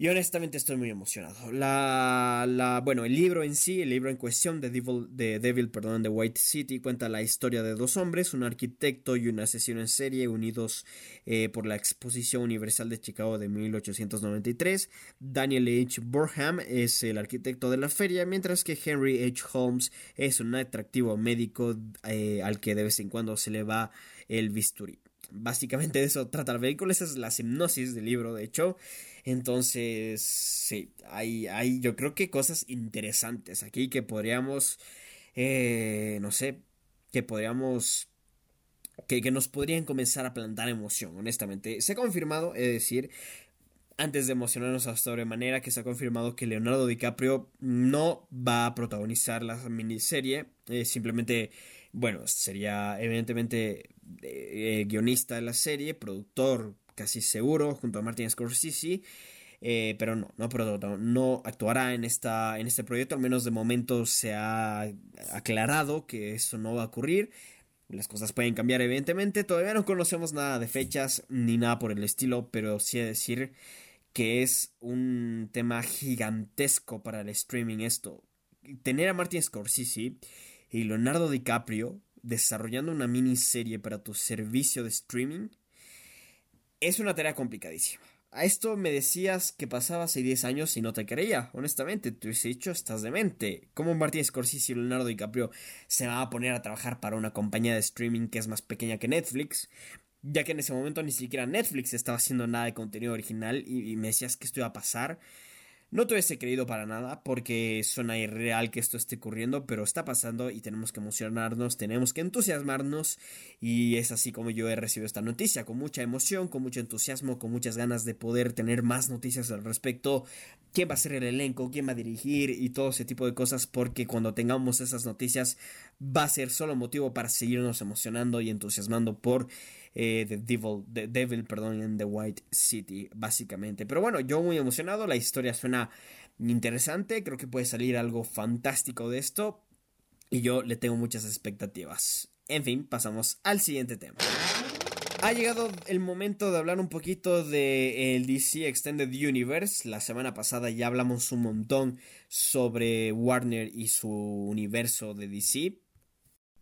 y honestamente estoy muy emocionado. La, la, bueno, el libro en sí, el libro en cuestión de Devil, de Devil perdón, de White City, cuenta la historia de dos hombres, un arquitecto y un asesino en serie, unidos eh, por la Exposición Universal de Chicago de 1893. Daniel H. Burham es el arquitecto de la feria, mientras que Henry H. Holmes es un atractivo médico eh, al que de vez en cuando se le va el bisturí. Básicamente eso trata el vehículo, esa es la hipnosis del libro, de hecho. Entonces, sí, hay, hay yo creo que cosas interesantes aquí que podríamos, eh, no sé, que podríamos, que, que nos podrían comenzar a plantar emoción, honestamente. Se ha confirmado, es decir, antes de emocionarnos a sobremanera, que se ha confirmado que Leonardo DiCaprio no va a protagonizar la miniserie, eh, simplemente, bueno, sería evidentemente eh, guionista de la serie, productor casi seguro, junto a Martin Scorsese. Eh, pero no, no, no actuará en, esta, en este proyecto, al menos de momento se ha aclarado que eso no va a ocurrir. Las cosas pueden cambiar evidentemente, todavía no conocemos nada de fechas ni nada por el estilo, pero sí decir que es un tema gigantesco para el streaming esto. Tener a Martin Scorsese y Leonardo DiCaprio desarrollando una miniserie para tu servicio de streaming es una tarea complicadísima. A esto me decías que pasaba hace 10 años y no te creía, honestamente, te hubiese dicho estás demente. ¿Cómo Martin Scorsese y Leonardo DiCaprio se van a poner a trabajar para una compañía de streaming que es más pequeña que Netflix? Ya que en ese momento ni siquiera Netflix estaba haciendo nada de contenido original y, me decías que esto iba a pasar. No te hubiese creído para nada porque suena irreal que esto esté ocurriendo, pero está pasando y tenemos que emocionarnos, tenemos que entusiasmarnos y es así como yo he recibido esta noticia, con mucha emoción, con mucho entusiasmo, con muchas ganas de poder tener más noticias al respecto, quién va a ser el elenco, quién va a dirigir y todo ese tipo de cosas porque cuando tengamos esas noticias va a ser solo motivo para seguirnos emocionando y entusiasmando por eh, The, Devil, The Devil, perdón, en The White City, básicamente. Pero bueno, yo muy emocionado, la historia suena interesante, creo que puede salir algo fantástico de esto y yo le tengo muchas expectativas. En fin, pasamos al siguiente tema. Ha llegado el momento de hablar un poquito de el DC Extended Universe. La semana pasada ya hablamos un montón sobre Warner y su universo de DC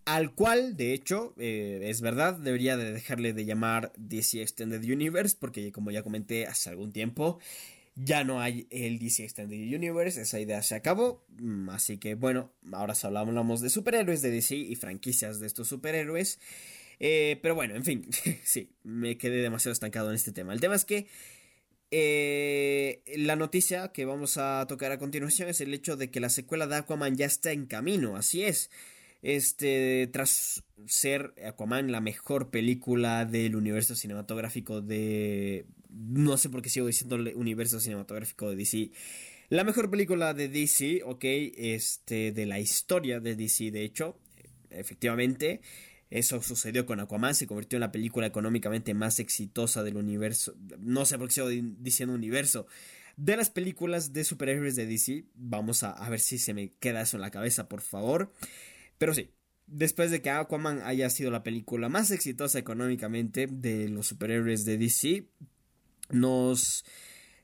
al cual, de hecho, eh, es verdad, debería de dejarle de llamar DC Extended Universe, porque como ya comenté hace algún tiempo, ya no hay el DC Extended Universe, esa idea se acabó, mm, así que bueno, ahora hablamos de superhéroes de DC y franquicias de estos superhéroes, eh, pero bueno, en fin, sí, me quedé demasiado estancado en este tema. El tema es que eh, la noticia que vamos a tocar a continuación es el hecho de que la secuela de Aquaman ya está en camino, así es. Este, tras ser Aquaman la mejor película del universo cinematográfico de... No sé por qué sigo diciendo universo cinematográfico de DC. La mejor película de DC, ok, este, de la historia de DC, de hecho, efectivamente, eso sucedió con Aquaman, se convirtió en la película económicamente más exitosa del universo. No sé por qué sigo diciendo universo. De las películas de superhéroes de DC, vamos a, a ver si se me queda eso en la cabeza, por favor. Pero sí, después de que Aquaman haya sido la película más exitosa económicamente de los superhéroes de DC, nos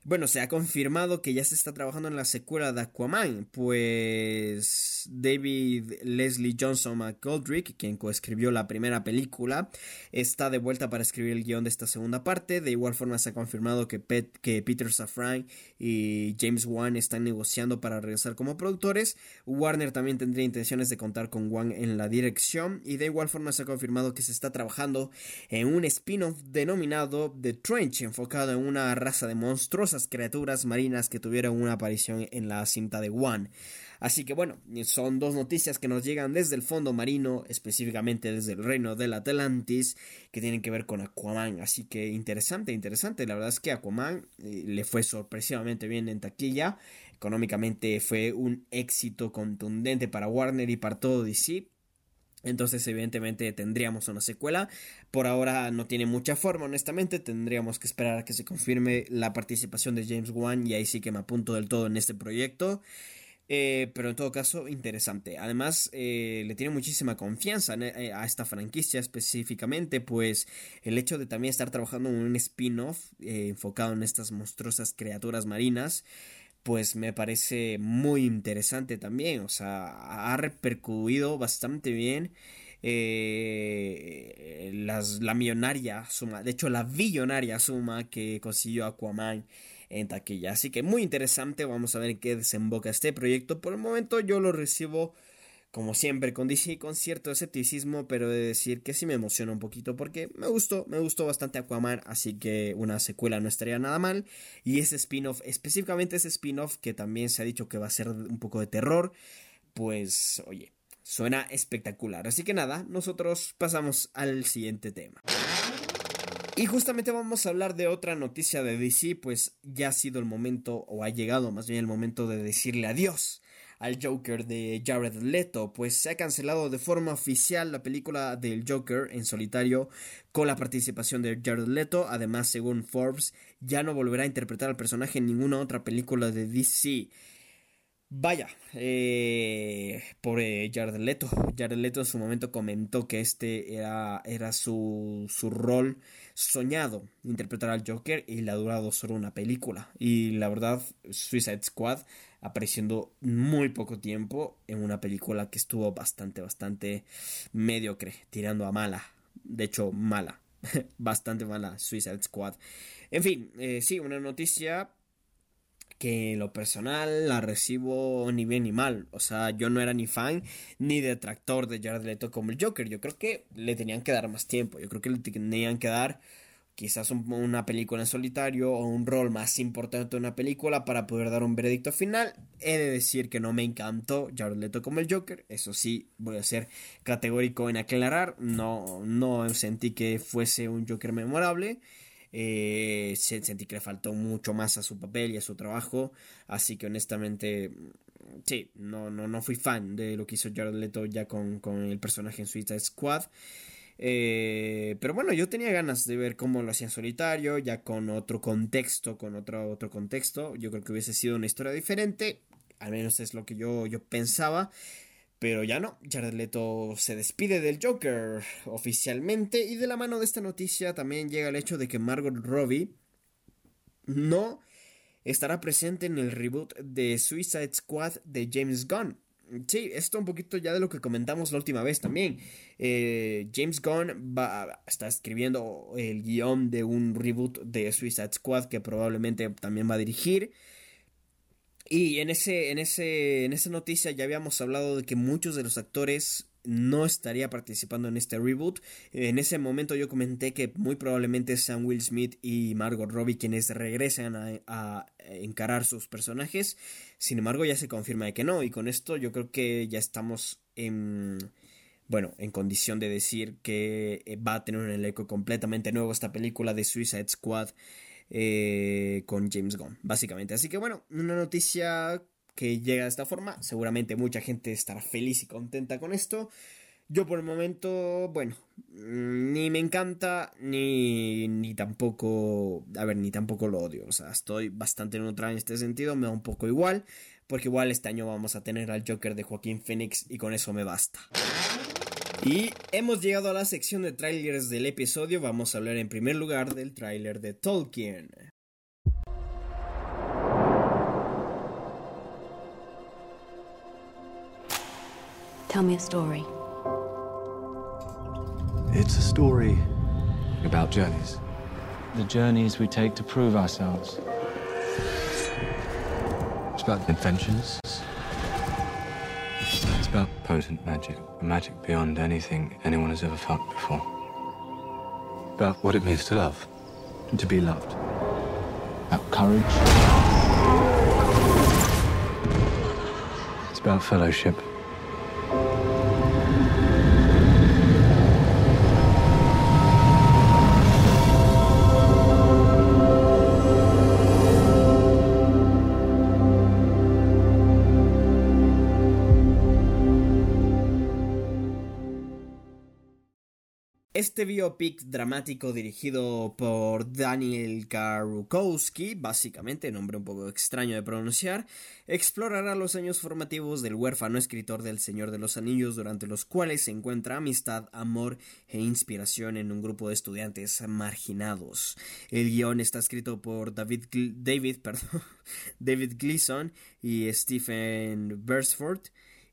bueno, se ha confirmado que ya se está trabajando en la secuela de Aquaman, pues David Leslie Johnson McGoldrick, quien coescribió la primera película, está de vuelta para escribir el guion de esta segunda parte. De igual forma se ha confirmado que, que Peter Safran y James Wan están negociando para regresar como productores. Warner también tendría intenciones de contar con Wan en la dirección y de igual forma se ha confirmado que se está trabajando en un spin-off denominado The Trench, enfocado en una raza de monstruos criaturas marinas que tuvieron una aparición en la cinta de One. Así que bueno, son dos noticias que nos llegan desde el fondo marino, específicamente desde el reino del Atlantis, que tienen que ver con Aquaman. Así que interesante, interesante. La verdad es que Aquaman eh, le fue sorpresivamente bien en taquilla. Económicamente fue un éxito contundente para Warner y para todo DC. Entonces, evidentemente, tendríamos una secuela. Por ahora no tiene mucha forma, honestamente. Tendríamos que esperar a que se confirme la participación de James Wan y ahí sí que me apunto del todo en este proyecto. Eh, pero en todo caso, interesante. Además, eh, le tiene muchísima confianza eh, a esta franquicia específicamente, pues el hecho de también estar trabajando en un spin-off enfocado en estas monstruosas criaturas marinas pues me parece muy interesante también. O sea, ha repercutido bastante bien eh, la millonaria suma, de hecho la billonaria suma que consiguió Aquaman en taquilla. Así que muy interesante, vamos a ver en qué desemboca este proyecto. Por el momento yo lo recibo como siempre con DC con cierto escepticismo, pero de decir que sí me emociona un poquito porque me gustó, me gustó bastante Aquaman, así que una secuela no estaría nada mal. Y ese spin-off, específicamente ese spin-off que también se ha dicho que va a ser un poco de terror, pues oye, suena espectacular. Así que nada, nosotros pasamos al siguiente tema. Y justamente vamos a hablar de otra noticia de DC, pues ya ha sido el momento, o ha llegado más bien el momento de decirle adiós al Joker de Jared Leto, pues se ha cancelado de forma oficial la película del Joker en solitario con la participación de Jared Leto. Además, según Forbes, ya no volverá a interpretar al personaje en ninguna otra película de DC. Vaya, eh, por Jared Leto. Jared Leto en su momento comentó que este era, era su, su rol soñado, interpretar al Joker, y le ha durado solo una película. Y la verdad, Suicide Squad apareciendo muy poco tiempo en una película que estuvo bastante, bastante mediocre, tirando a mala. De hecho, mala. bastante mala Suicide Squad. En fin, eh, sí, una noticia que en lo personal la recibo ni bien ni mal. O sea, yo no era ni fan ni detractor de Jared Leto como el Joker. Yo creo que le tenían que dar más tiempo. Yo creo que le tenían que dar quizás una película en solitario o un rol más importante de una película para poder dar un veredicto final. He de decir que no me encantó Jared Leto como el Joker, eso sí, voy a ser categórico en aclarar, no, no sentí que fuese un Joker memorable. Eh, sentí que le faltó mucho más a su papel y a su trabajo, así que honestamente sí, no, no, no fui fan de lo que hizo Jared Leto ya con, con el personaje en Suicide Squad. Eh, pero bueno, yo tenía ganas de ver cómo lo hacía en solitario, ya con otro contexto, con otro, otro contexto. Yo creo que hubiese sido una historia diferente, al menos es lo que yo, yo pensaba. Pero ya no, Jared Leto se despide del Joker oficialmente y de la mano de esta noticia también llega el hecho de que Margot Robbie no estará presente en el reboot de Suicide Squad de James Gunn. Sí, esto un poquito ya de lo que comentamos la última vez también. Eh, James Gunn va, está escribiendo el guion de un reboot de Suicide Squad que probablemente también va a dirigir. Y en, ese, en, ese, en esa noticia ya habíamos hablado de que muchos de los actores no estaría participando en este reboot. En ese momento yo comenté que muy probablemente sean Will Smith y Margot Robbie quienes regresen a, encarar sus personajes. Sin embargo, ya se confirma de que no. Y con esto yo creo que ya estamos en. Bueno, en condición de decir que eh, va a tener un elenco completamente nuevo esta película de Suicide Squad eh, con James Gunn, básicamente. Así que bueno, una noticia que llega de esta forma. Seguramente mucha gente estará feliz y contenta con esto. Yo por el momento, bueno, ni me encanta, ni, ni tampoco, a ver, ni tampoco lo odio. O sea, estoy bastante neutral en este sentido, me da un poco igual, porque igual este año vamos a tener al Joker de Joaquín Phoenix y con eso me basta. Y hemos llegado a la sección de trailers del episodio, vamos a hablar en primer lugar del trailer de Tolkien. Tell me a story. It's a story about journeys. The journeys we take to prove ourselves. It's about adventures. It's about potent magic. Magic beyond anything anyone has ever felt before. About what it means to love and to be loved. About courage. It's about fellowship. Este biopic dramático dirigido por Daniel Karukowski, básicamente, nombre un poco extraño de pronunciar, explorará los años formativos del huérfano escritor del Señor de los Anillos, durante los cuales se encuentra amistad, amor e inspiración en un grupo de estudiantes marginados. El guion está escrito por David, David, perdón, David Gleason y Stephen Beresford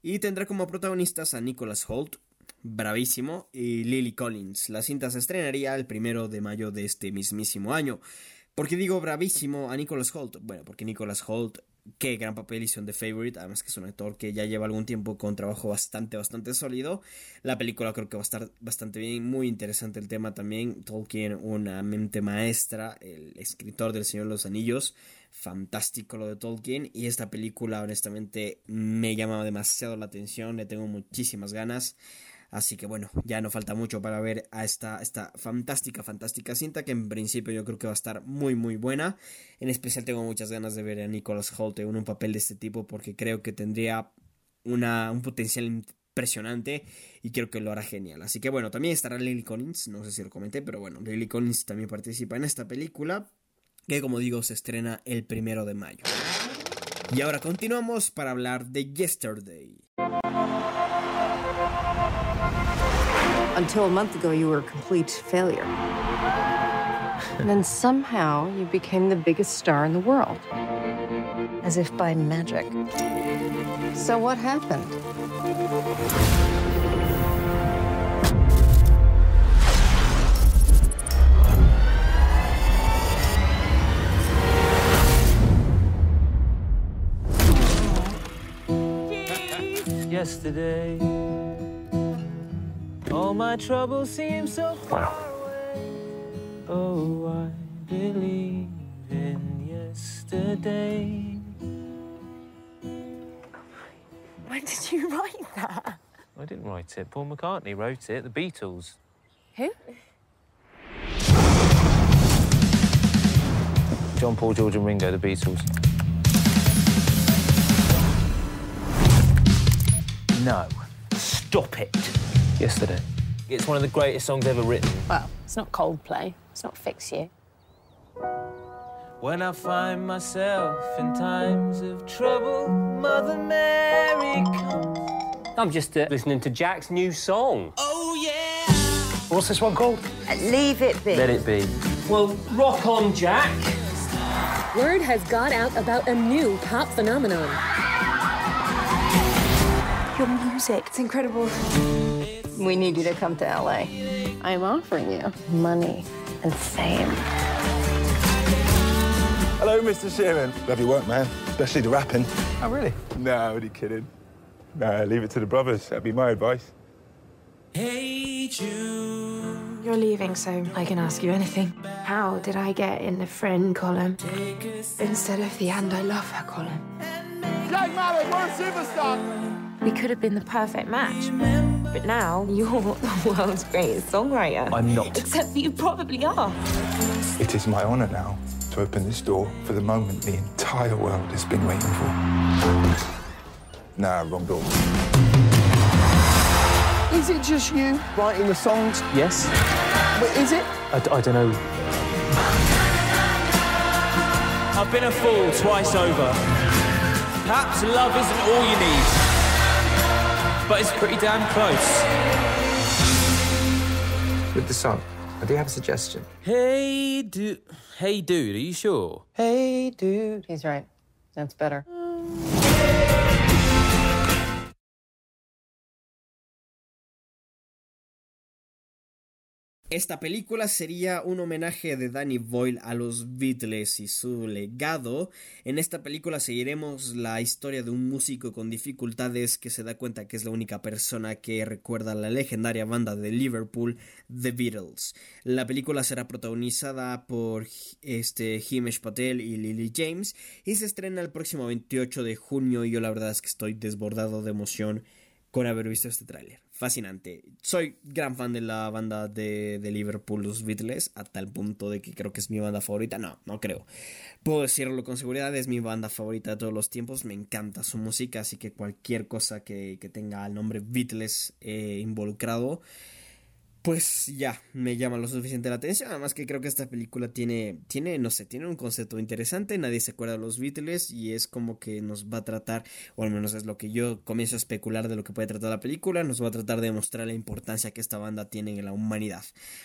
y tendrá como protagonistas a Nicholas Holt, bravísimo, y Lily Collins. La cinta se estrenaría el primero de mayo de este mismísimo año. ¿Por qué digo bravísimo a Nicholas Holt? Bueno, porque Nicholas Holt, qué gran papel hizo en The Favorite, además que es un actor que ya lleva algún tiempo con trabajo bastante, bastante sólido. La película creo que va a estar bastante bien, muy interesante el tema también. Tolkien, una mente maestra, el escritor del Señor de los Anillos, fantástico lo de Tolkien. Y esta película, honestamente, me llama demasiado la atención, le tengo muchísimas ganas. Así que bueno, ya no falta mucho para ver a esta, esta fantástica, fantástica cinta que en principio yo creo que va a estar muy, muy buena. En especial tengo muchas ganas de ver a Nicholas Holt en un papel de este tipo porque creo que tendría una, un potencial impresionante y creo que lo hará genial. Así que bueno, también estará Lily Collins, no sé si lo comenté, pero bueno, Lily Collins también participa en esta película que como digo se estrena el primero de mayo. Y ahora continuamos para hablar de Yesterday. Until a month ago, you were a complete failure. and then somehow you became the biggest star in the world. As if by magic. So what happened? Yesterday All my troubles seem so far Wow. Oh, I believe in yesterday. When did you write that? I didn't write it. Paul McCartney wrote it. The Beatles. Who? John Paul, George, and Ringo, the Beatles. No. Stop it. Yesterday. It's one of the greatest songs ever written. Well, it's not Coldplay. It's not Fix You. When I find myself in times of trouble, Mother Mary comes. I'm just uh, listening to Jack's new song. Oh, yeah. What's this one called? Leave it be. Let it be. Well, rock on, Jack. Word has got out about a new pop phenomenon. Your music, it's incredible. We need you to come to LA. I'm offering you money and fame. Hello, Mr. Sheeran. Love your work, man. Especially the rapping. Oh, really? No, I'm only kidding. No, leave it to the brothers. That'd be my advice. Hey, Jude. You're leaving, so I can ask you anything. How did I get in the friend column instead of the and I love her column? Jack Mallett, we're a superstar. We could have been the perfect match. But now you're the world's greatest songwriter. I'm not. Except that you probably are. It is my honor now to open this door for the moment the entire world has been waiting for. Nah, wrong door. Is it just you writing the songs? Yes? But is it? I don't know. I've been a fool twice over. Perhaps love isn't all you need, but it's pretty damn close. With the song, I do have a suggestion. Hey, dude. Hey, dude, are you sure? Hey, dude. He's right. That's better. Esta película sería un homenaje de Danny Boyle a los Beatles y su legado. En esta película seguiremos la historia de un músico con dificultades que se da cuenta que es la única persona que recuerda a la legendaria banda de Liverpool, The Beatles. La película será protagonizada por este Himesh Patel y Lily James y se estrena el próximo 28 de junio y yo la verdad es que estoy desbordado de emoción con haber visto este tráiler. Fascinante. Soy gran fan de la banda de, de, Liverpool, los Beatles, a tal punto de que creo que es mi banda favorita. No, no creo. Puedo decirlo con seguridad, es mi banda favorita de todos los tiempos. Me encanta su música, así que cualquier cosa que, que tenga el nombre Beatles eh, involucrado, pues ya me llama lo suficiente la atención. Además que creo que esta película tiene, tiene, no sé, tiene un concepto interesante. Nadie se acuerda de los Beatles y es como que nos va a tratar, o al menos es lo que yo comienzo a especular de lo que puede tratar la película. Nos va a tratar de demostrar la importancia que esta banda tiene en la humanidad.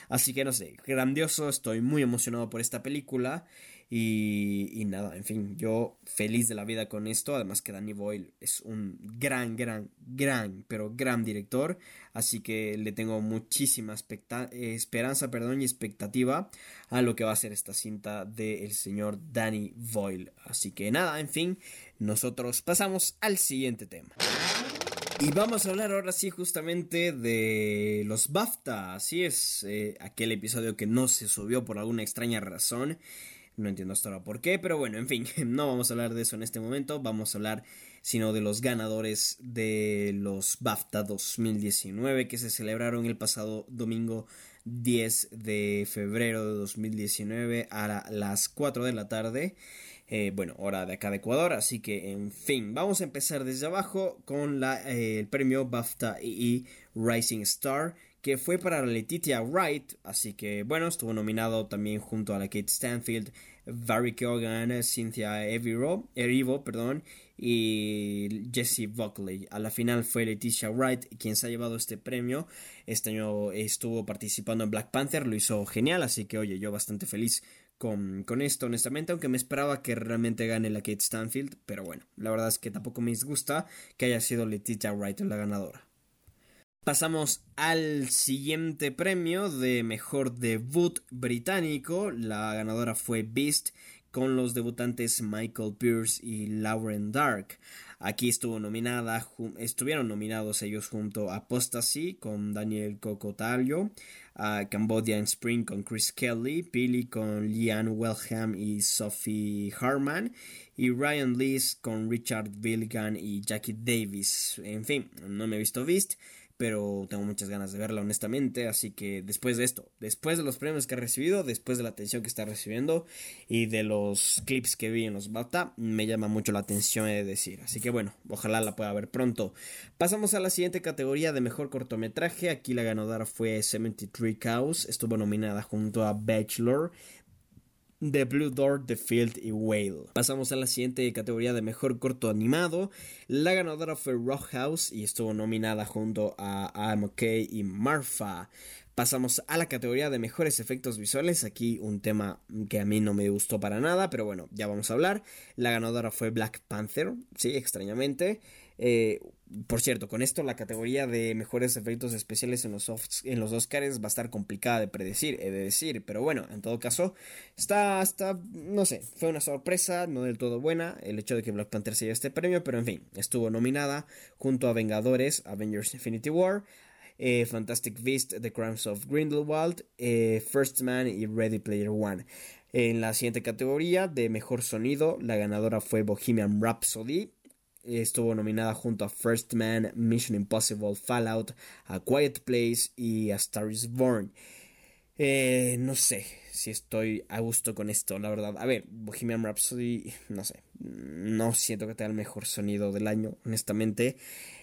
Así que no sé, grandioso. Estoy muy emocionado por esta película. Y, y, nada, en fin, yo feliz de la vida con esto. Además que Danny Boyle es un gran, gran, gran, pero gran director. Así que le tengo muchísima esperanza perdón, y expectativa a lo que va a ser esta cinta del señor Danny Boyle. Así que nada, en fin, nosotros pasamos al siguiente tema. Y vamos a hablar ahora sí justamente de los BAFTA. Así es, eh, aquel episodio que no se subió por alguna extraña razón. No entiendo hasta ahora por qué, pero bueno, en fin, no vamos a hablar de eso en este momento, vamos a hablar sino de los ganadores de los BAFTA 2019 que se celebraron el pasado domingo 10 de febrero de 2019 a las 4 de la tarde. Eh, bueno, hora de acá de Ecuador, así que en fin, vamos a empezar desde abajo con eh, el premio BAFTA EE Rising Star que fue para Letitia Wright, así que bueno, estuvo nominado también junto a la Kate Stanfield, Barry Keoghan, Cynthia Erivo, Erivo perdón, y Jessie Buckley. A la final fue Letitia Wright quien se ha llevado este premio. Este año estuvo participando en Black Panther, lo hizo genial, así que oye, yo bastante feliz con, con, esto, honestamente, aunque me esperaba que realmente gane la Kate Stanfield, pero bueno, la verdad es que tampoco me disgusta que haya sido Letitia Wright la ganadora. Pasamos al siguiente premio de mejor debut británico. La ganadora fue Beast con los debutantes Michael Pierce y Lauren Dark. Aquí estuvo nominada, estuvieron nominados ellos junto a Apostasy con Daniel Cocotalio, a Cambodian Spring con Chris Kelly, Billy con Liane Wellham y Sophie Harman, y Ryan Lees con Richard Billigan y Jackie Davis. En fin, no me he visto Beast pero tengo muchas ganas de verla honestamente, así que después de esto, después de los premios que ha recibido, después de la atención que está recibiendo y de los clips que vi en los Bata, me llama mucho la atención de decir, así que bueno, ojalá la pueda ver pronto. Pasamos a la siguiente categoría de mejor cortometraje, aquí la ganadora fue 73 Cows, estuvo nominada junto a Bachelor, The Blue Door, The Field y Whale. Pasamos a la siguiente categoría de mejor corto animado. La ganadora fue Rockhouse y estuvo nominada junto a I'm OK y Marfa. Pasamos a la categoría de mejores efectos visuales. Aquí un tema que a mí no me gustó para nada, pero bueno, ya vamos a hablar. La ganadora fue Black Panther, sí, extrañamente. Eh, por cierto, con esto la categoría de mejores efectos especiales en los, en los Oscars va a estar complicada de predecir, he de decir, pero bueno, en todo caso, está, está, no sé, fue una sorpresa, no del todo buena, el hecho de que Black Panther se lleve este premio, pero en fin, estuvo nominada junto a Vengadores, Avengers Infinity War, eh, Fantastic Beast, The Crimes of Grindelwald, eh, First Man y Ready Player One. En la siguiente categoría de mejor sonido, la ganadora fue Bohemian Rhapsody. Estuvo nominada junto a First Man, Mission Impossible, Fallout, A Quiet Place y A Star is Born. Eh, no sé si estoy a gusto con esto, la verdad. A ver, Bohemian Rhapsody, no sé, no siento que tenga el mejor sonido del año, honestamente.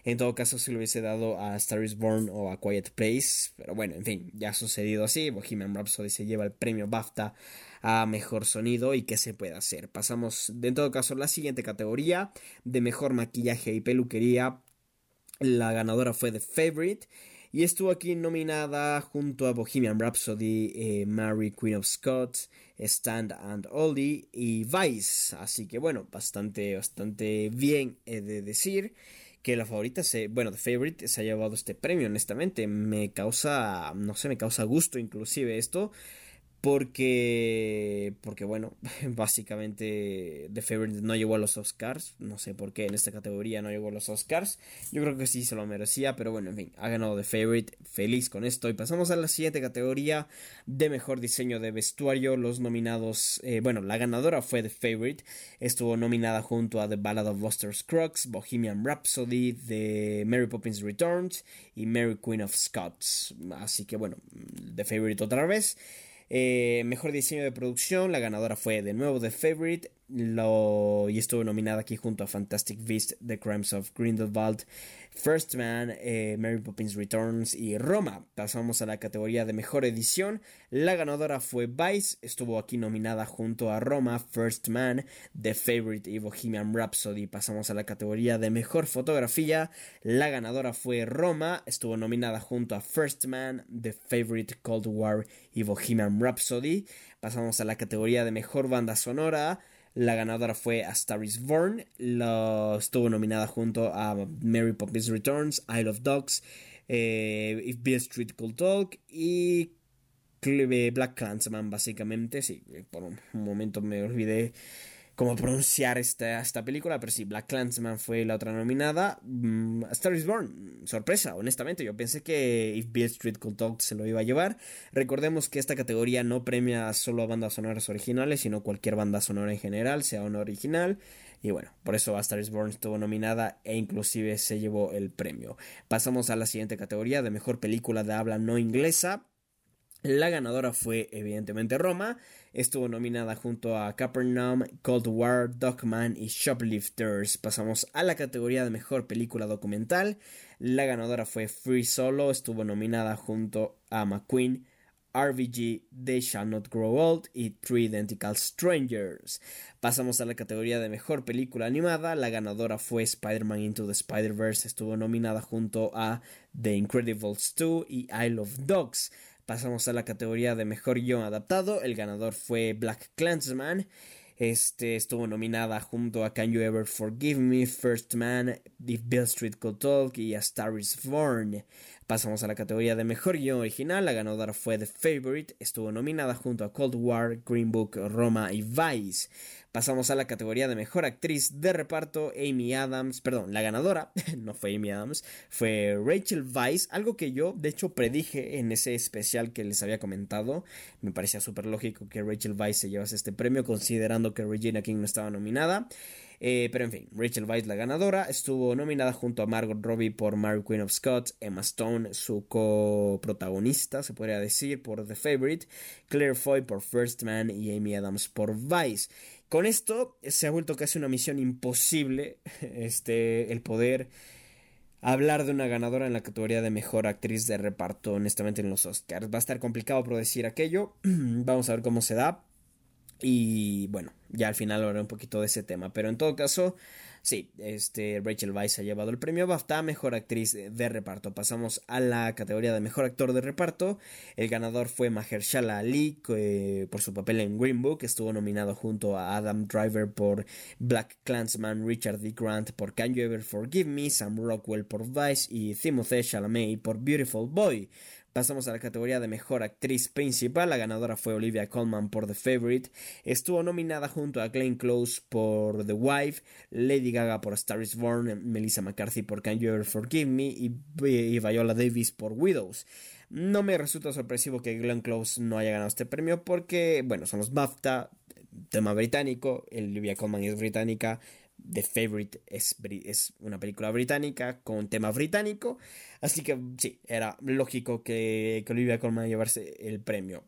En todo caso, si lo hubiese dado a Star is Born o a Quiet Place, pero bueno, en fin, ya ha sucedido así. Bohemian Rhapsody se lleva el premio BAFTA a mejor sonido y qué se puede hacer. Pasamos, en todo caso, a la siguiente categoría de mejor maquillaje y peluquería. La ganadora fue The Favorite. Y estuvo aquí nominada junto a Bohemian Rhapsody, eh, Mary Queen of Scots, Stand and Oldie y Vice. Así que bueno, bastante, bastante bien he de decir que la favorita se, bueno, The Favorite se ha llevado este premio, honestamente. Me causa, no sé, me causa gusto inclusive esto porque porque bueno básicamente The Favorite no llegó a los Oscars no sé por qué en esta categoría no llegó a los Oscars yo creo que sí se lo merecía pero bueno en fin ha ganado The Favorite feliz con esto y pasamos a la siguiente categoría de mejor diseño de vestuario los nominados eh, bueno la ganadora fue The Favorite estuvo nominada junto a The Ballad of Buster Scruggs Bohemian Rhapsody The Mary Poppins Returns y Mary Queen of Scots así que bueno The Favorite otra vez eh, mejor diseño de producción, la ganadora fue de nuevo The Favorite lo, y estuvo nominada aquí junto a Fantastic Beast, The Crimes of Grindelwald, First Man, eh, Mary Poppins Returns y Roma. Pasamos a la categoría de mejor edición. La ganadora fue Vice, estuvo aquí nominada junto a Roma, First Man, The Favorite y Bohemian Rhapsody. Pasamos a la categoría de mejor fotografía. La ganadora fue Roma, estuvo nominada junto a First Man, The Favorite, Cold War y Bohemian Rhapsody. Pasamos a la categoría de mejor banda sonora. La ganadora fue A Star is Born. estuvo nominada junto a Mary Poppins Returns, Isle of Dogs, eh, If Bill Street Could Talk y Black Clansman, básicamente. Sí, por un momento me olvidé cómo pronunciar esta, esta película, pero sí, Black Clansman fue la otra nominada. Mm, Star is Born, sorpresa, honestamente, yo pensé que If Bill Street Could Talk se lo iba a llevar. Recordemos que esta categoría no premia solo a bandas sonoras originales, sino cualquier banda sonora en general, sea una original. Y bueno, por eso Star is Born estuvo nominada e inclusive se llevó el premio. Pasamos a la siguiente categoría de mejor película de habla no inglesa. La ganadora fue evidentemente Roma, estuvo nominada junto a Capernaum, Cold War, Dogman y Shoplifters. Pasamos a la categoría de mejor película documental. La ganadora fue Free Solo, estuvo nominada junto a McQueen, RVG, They Shall Not Grow Old y Three Identical Strangers. Pasamos a la categoría de mejor película animada. La ganadora fue Spider-Man Into the Spider-Verse, estuvo nominada junto a The Incredibles 2 y Isle of Dogs. Pasamos a la categoría de mejor guion adaptado. El ganador fue Black Clansman. Este estuvo nominada junto a Can You Ever Forgive Me, First Man, If Bill Street Could Talk y A Star Is Born. Pasamos a la categoría de mejor guion original. La ganadora fue The Favorite. Estuvo nominada junto a Cold War, Green Book, Roma y Vice. Pasamos a la categoría de mejor actriz de reparto. Amy Adams, perdón, la ganadora no fue Amy Adams, fue Rachel Vice. Algo que yo, de hecho, predije en ese especial que les había comentado. Me parecía súper lógico que Rachel Vice se llevase este premio, considerando que Regina King no estaba nominada. Eh, pero en fin, Rachel Weisz, la ganadora, estuvo nominada junto a Margot Robbie por Mary Queen of Scots, Emma Stone, su coprotagonista, se podría decir, por The Favorite, Claire Foy por First Man y Amy Adams por Vice. Con esto se ha vuelto casi una misión imposible este, el poder hablar de una ganadora en la categoría de mejor actriz de reparto, honestamente, en los Oscars. Va a estar complicado decir aquello. Vamos a ver cómo se da. Y bueno, ya al final hablaré un poquito de ese tema. Pero en todo caso, sí, este, Rachel Weisz ha llevado el premio BAFTA Mejor Actriz de Reparto. Pasamos a la categoría de Mejor Actor de Reparto. El ganador fue Mahershala Ali por su papel en Green Book. Estuvo nominado junto a Adam Driver por Black Clansman, Richard D. Grant por Can You Ever Forgive Me, Sam Rockwell por Vice y Timothée Chalamet por Beautiful Boy. Pasamos a la categoría de mejor actriz principal. La ganadora fue Olivia Colman por The Favorite. Estuvo nominada junto a Glenn Close por The Wife, Lady Gaga por Star is Born, Melissa McCarthy por Can You Ever Forgive Me y, Viola Davis por Widows. No me resulta sorpresivo que Glenn Close no haya ganado este premio porque, bueno, son los BAFTA, tema británico, Olivia Colman es británica, The Favorite es, es, una película británica con tema británico. Así que sí, era lógico que, que Olivia Colman llevarse el premio.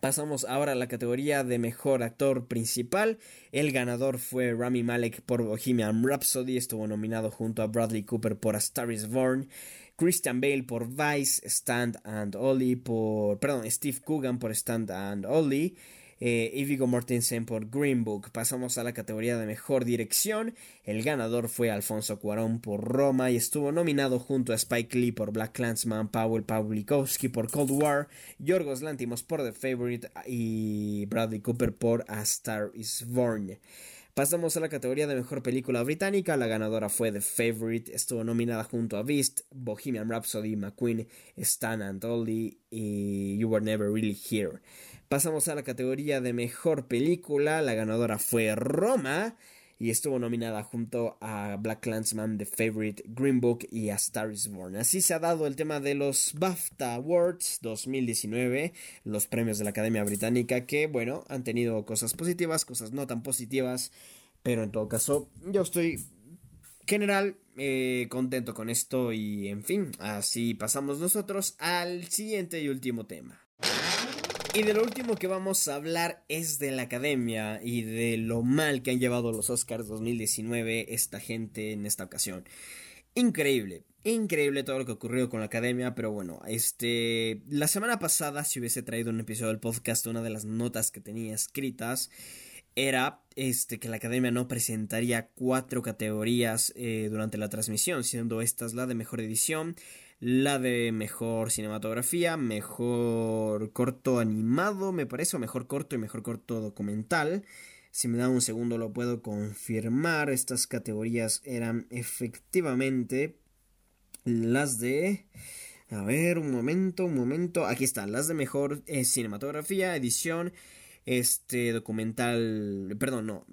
Pasamos ahora a la categoría de mejor actor principal. El ganador fue Rami Malek por Bohemian Rhapsody. Estuvo nominado junto a Bradley Cooper por A Star is Born. Christian Bale por Vice, Stand and Ollie por. Perdón, Steve Coogan por Stand and Ollie eh, y Mortensen por Green Book. Pasamos a la categoría de mejor dirección. El ganador fue Alfonso Cuarón por Roma y estuvo nominado junto a Spike Lee por Black Clansman, Powell Pawlikowski por Cold War, Yorgos Lantimos por The Favorite y Bradley Cooper por A Star is Born. Pasamos a la categoría de mejor película británica. La ganadora fue The Favorite. Estuvo nominada junto a Beast, Bohemian Rhapsody, McQueen, Stan and Ollie y You Were Never Really Here. Pasamos a la categoría de mejor película. La ganadora fue Roma y estuvo nominada junto a Black Clansman, The Favorite, Green Book y A Star is Born. Así se ha dado el tema de los BAFTA Awards 2019, los premios de la Academia Británica, que bueno, han tenido cosas positivas, cosas no tan positivas, pero en todo caso, yo estoy general eh, contento con esto y en fin, así pasamos nosotros al siguiente y último tema. Y de lo último que vamos a hablar es de la academia y de lo mal que han llevado los Oscars 2019 esta gente en esta ocasión. Increíble, increíble todo lo que ocurrió con la academia, pero bueno, este, la semana pasada si hubiese traído un episodio del podcast, una de las notas que tenía escritas era este, que la academia no presentaría cuatro categorías eh, durante la transmisión, siendo estas la de mejor edición, la de mejor cinematografía, mejor corto animado, me parece, o mejor corto y mejor corto documental. Si me da un segundo lo puedo confirmar. Estas categorías eran efectivamente las de... A ver, un momento, un momento. Aquí están, las de mejor eh, cinematografía, edición, este documental, perdón, no,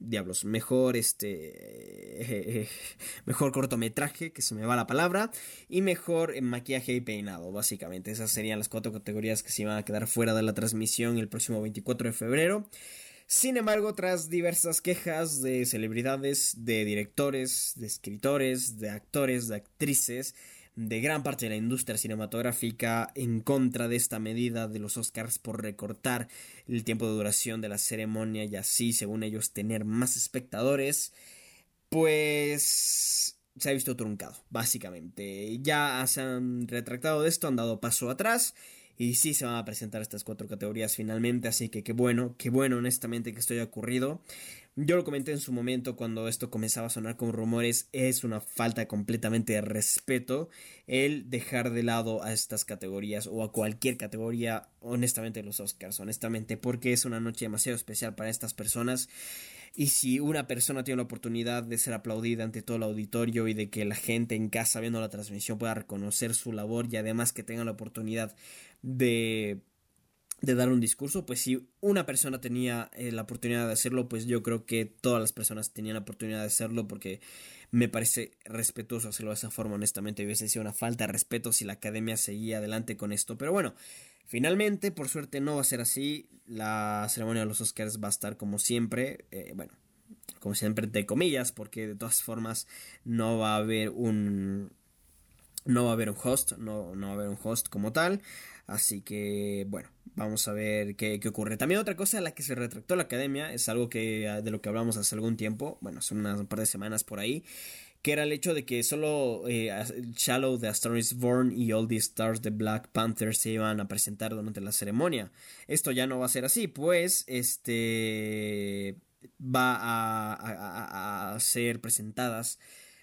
diablos, mejor este mejor cortometraje, que se me va la palabra, y mejor maquillaje y peinado, básicamente. Esas serían las cuatro categorías que se iban a quedar fuera de la transmisión el próximo 24 de febrero. Sin embargo, tras diversas quejas de celebridades, de directores, de escritores, de actores, de actrices, de gran parte de la industria cinematográfica en contra de esta medida de los Oscars por recortar el tiempo de duración de la ceremonia y así, según ellos, tener más espectadores, pues se ha visto truncado, básicamente. Ya se han retractado de esto, han dado paso atrás y sí se van a presentar estas cuatro categorías finalmente, así que qué bueno, qué bueno honestamente que esto haya ocurrido Yo lo comenté en su momento cuando esto comenzaba a sonar como rumores, es una falta completamente de respeto el dejar de lado a estas categorías o a cualquier categoría, honestamente los Oscars, honestamente, porque es una noche demasiado especial para estas personas. Y si una persona tiene la oportunidad de ser aplaudida ante todo el auditorio y de que la gente en casa viendo la transmisión pueda reconocer su labor y además que tenga la oportunidad de de dar un discurso, pues si una persona tenía eh, la oportunidad de hacerlo, pues yo creo que todas las personas tenían la oportunidad de hacerlo porque me parece respetuoso hacerlo de esa forma, honestamente hubiese sido una falta de respeto si la academia seguía adelante con esto, pero bueno, finalmente, por suerte no va a ser así, la ceremonia de los Oscars va a estar como siempre, eh, bueno, como siempre de comillas, porque de todas formas no va a haber un... No va a haber un host, no, no va a haber un host como tal. Así que, bueno, vamos a ver qué, ocurre. También otra cosa a la que se retractó la academia es algo que ah, de lo que hablamos hace algún tiempo, bueno, son unas un par de semanas por ahí, que era el hecho de que solo eh, Shallow de A is Born y All the Stars de Black Panther se iban a presentar durante la ceremonia. Esto ya no va a ser así, pues este va a, a ser presentadas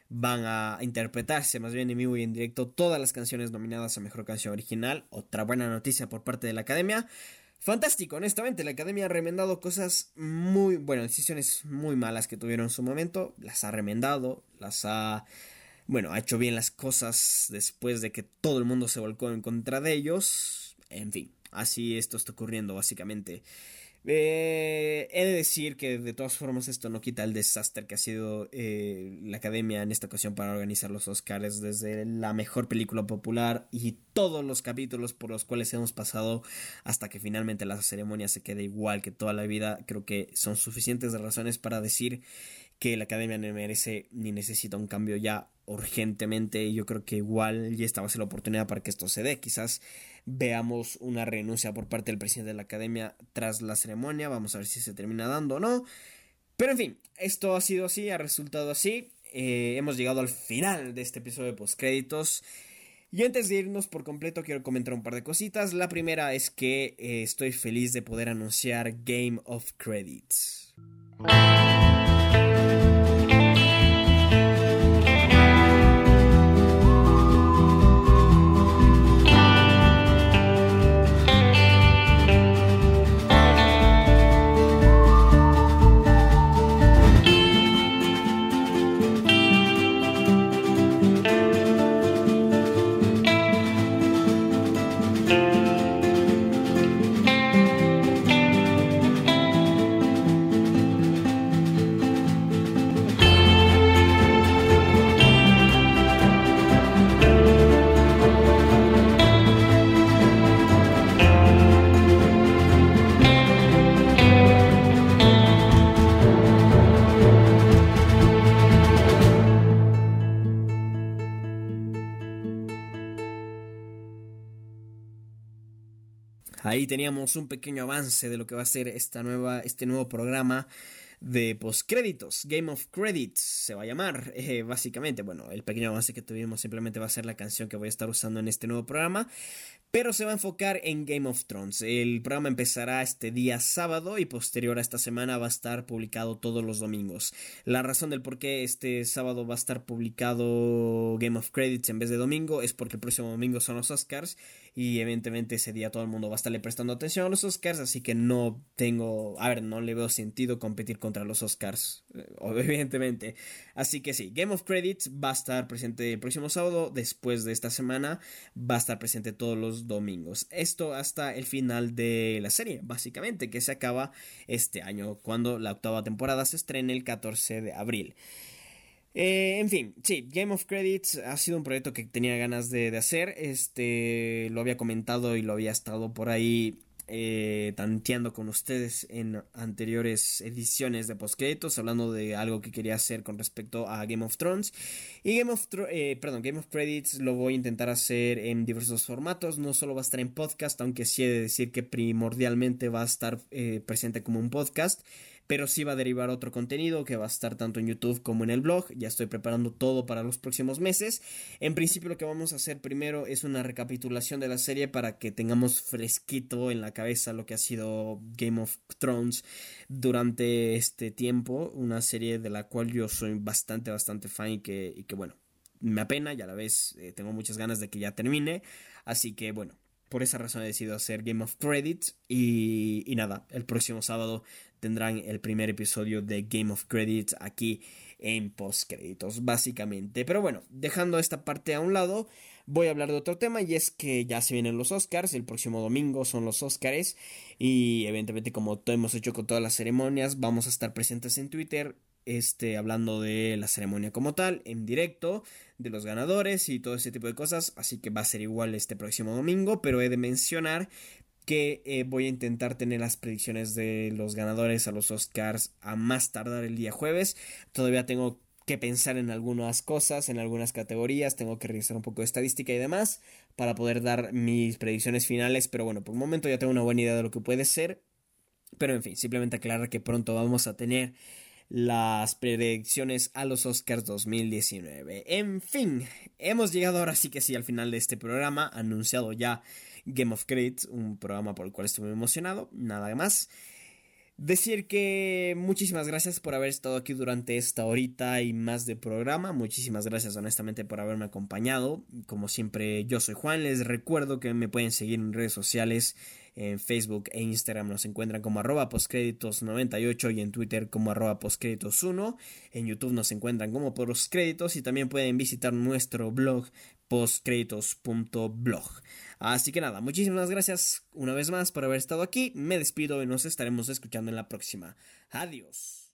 van a interpretarse más bien en vivo y en directo todas las canciones nominadas a Mejor Canción Original. Otra buena noticia por parte de la Academia. Fantástico, honestamente, la Academia ha remendado cosas muy, bueno, decisiones muy malas que tuvieron en su momento, las ha remendado, las ha, bueno, ha hecho bien las cosas después de que todo el mundo se volcó en contra de ellos, en fin, así esto está ocurriendo básicamente. Eh, he de decir que de todas formas esto no quita el desastre que ha sido eh, la academia en esta ocasión para organizar los Oscars desde la mejor película popular y todos los capítulos por los cuales hemos pasado hasta que finalmente la ceremonia se quede igual que toda la vida. Creo que son suficientes razones para decir que la academia no merece ni necesita un cambio ya urgentemente. Yo creo que igual ya esta va a ser la oportunidad para que esto se dé. Quizás veamos una renuncia por parte del presidente de la academia tras la ceremonia. Vamos a ver si se termina dando o no. Pero en fin, esto ha sido así, ha resultado así. Eh, hemos llegado al final de este episodio de postcréditos. Y antes de irnos por completo quiero comentar un par de cositas. La primera es que eh, estoy feliz de poder anunciar Game of Credits. Ahí teníamos un pequeño avance de lo que va a ser esta nueva, este nuevo programa de postcréditos. Game of Credits se va a llamar, eh, básicamente. Bueno, el pequeño avance que tuvimos simplemente va a ser la canción que voy a estar usando en este nuevo programa pero se va a enfocar en Game of Thrones. El programa empezará este día sábado y posterior a esta semana va a estar publicado todos los domingos. La razón del por qué este sábado va a estar publicado Game of Credits en vez de domingo es porque el próximo domingo son los Oscars y evidentemente ese día todo el mundo va a estarle prestando atención a los Oscars, así que no tengo, a ver, no le veo sentido competir contra los Oscars, eh, evidentemente. Así que sí, Game of Credits va a estar presente el próximo sábado, después de esta semana va a estar presente todos los domingos. Esto hasta el final de la serie, básicamente, que se acaba este año, cuando la octava temporada se estrena el 14 de abril. Eh, en fin, sí, Game of Credits ha sido un proyecto que tenía ganas de, de hacer. Este lo había comentado y lo había estado por ahí eh, tanteando con ustedes en anteriores ediciones de postcréditos, hablando de algo que quería hacer con respecto a Game of Thrones. Y Game of, eh, perdón, Game of Credits lo voy a intentar hacer en diversos formatos, no solo va a estar en podcast, aunque sí he de decir que primordialmente va a estar eh, presente como un podcast pero sí va a derivar otro contenido que va a estar tanto en YouTube como en el blog. Ya estoy preparando todo para los próximos meses. En principio lo que vamos a hacer primero es una recapitulación de la serie para que tengamos fresquito en la cabeza lo que ha sido Game of Thrones durante este tiempo, una serie de la cual yo soy bastante, bastante fan y que, y que bueno, me apena y a la vez eh, tengo muchas ganas de que ya termine. Así que bueno, por esa razón he decidido hacer Game of Credits y, y, nada, el próximo sábado tendrán el primer episodio de Game of Credits aquí en postcréditos, básicamente. Pero bueno, dejando esta parte a un lado, voy a hablar de otro tema y es que ya se vienen los Oscars, el próximo domingo son los Oscars y evidentemente como hemos hecho con todas las ceremonias, vamos a estar presentes en Twitter este, hablando de la ceremonia como tal, en directo, de los ganadores y todo ese tipo de cosas, así que va a ser igual este próximo domingo, pero he de mencionar que eh, voy a intentar tener las predicciones de los ganadores a los Oscars a más tardar el día jueves, todavía tengo que pensar en algunas cosas, en algunas categorías, tengo que revisar un poco de estadística y demás para poder dar mis predicciones finales, pero bueno, por el momento ya tengo una buena idea de lo que puede ser, pero en fin, simplemente aclarar que pronto vamos a tener las predicciones a los Oscars 2019. En fin, hemos llegado ahora sí que sí al final de este programa, anunciado ya Game of Credits, un programa por el cual muy emocionado, nada más. Decir que muchísimas gracias por haber estado aquí durante esta horita y más de programa. Muchísimas gracias honestamente por haberme acompañado. Como siempre yo soy Juan. Les recuerdo que me pueden seguir en redes sociales. En Facebook e Instagram nos encuentran como arroba postcréditos98 y en Twitter como arroba postcréditos1. En YouTube nos encuentran como postcréditos y también pueden visitar nuestro blog postcréditos.blog. Así que nada, muchísimas gracias una vez más por haber estado aquí. Me despido y nos estaremos escuchando en la próxima. Adiós.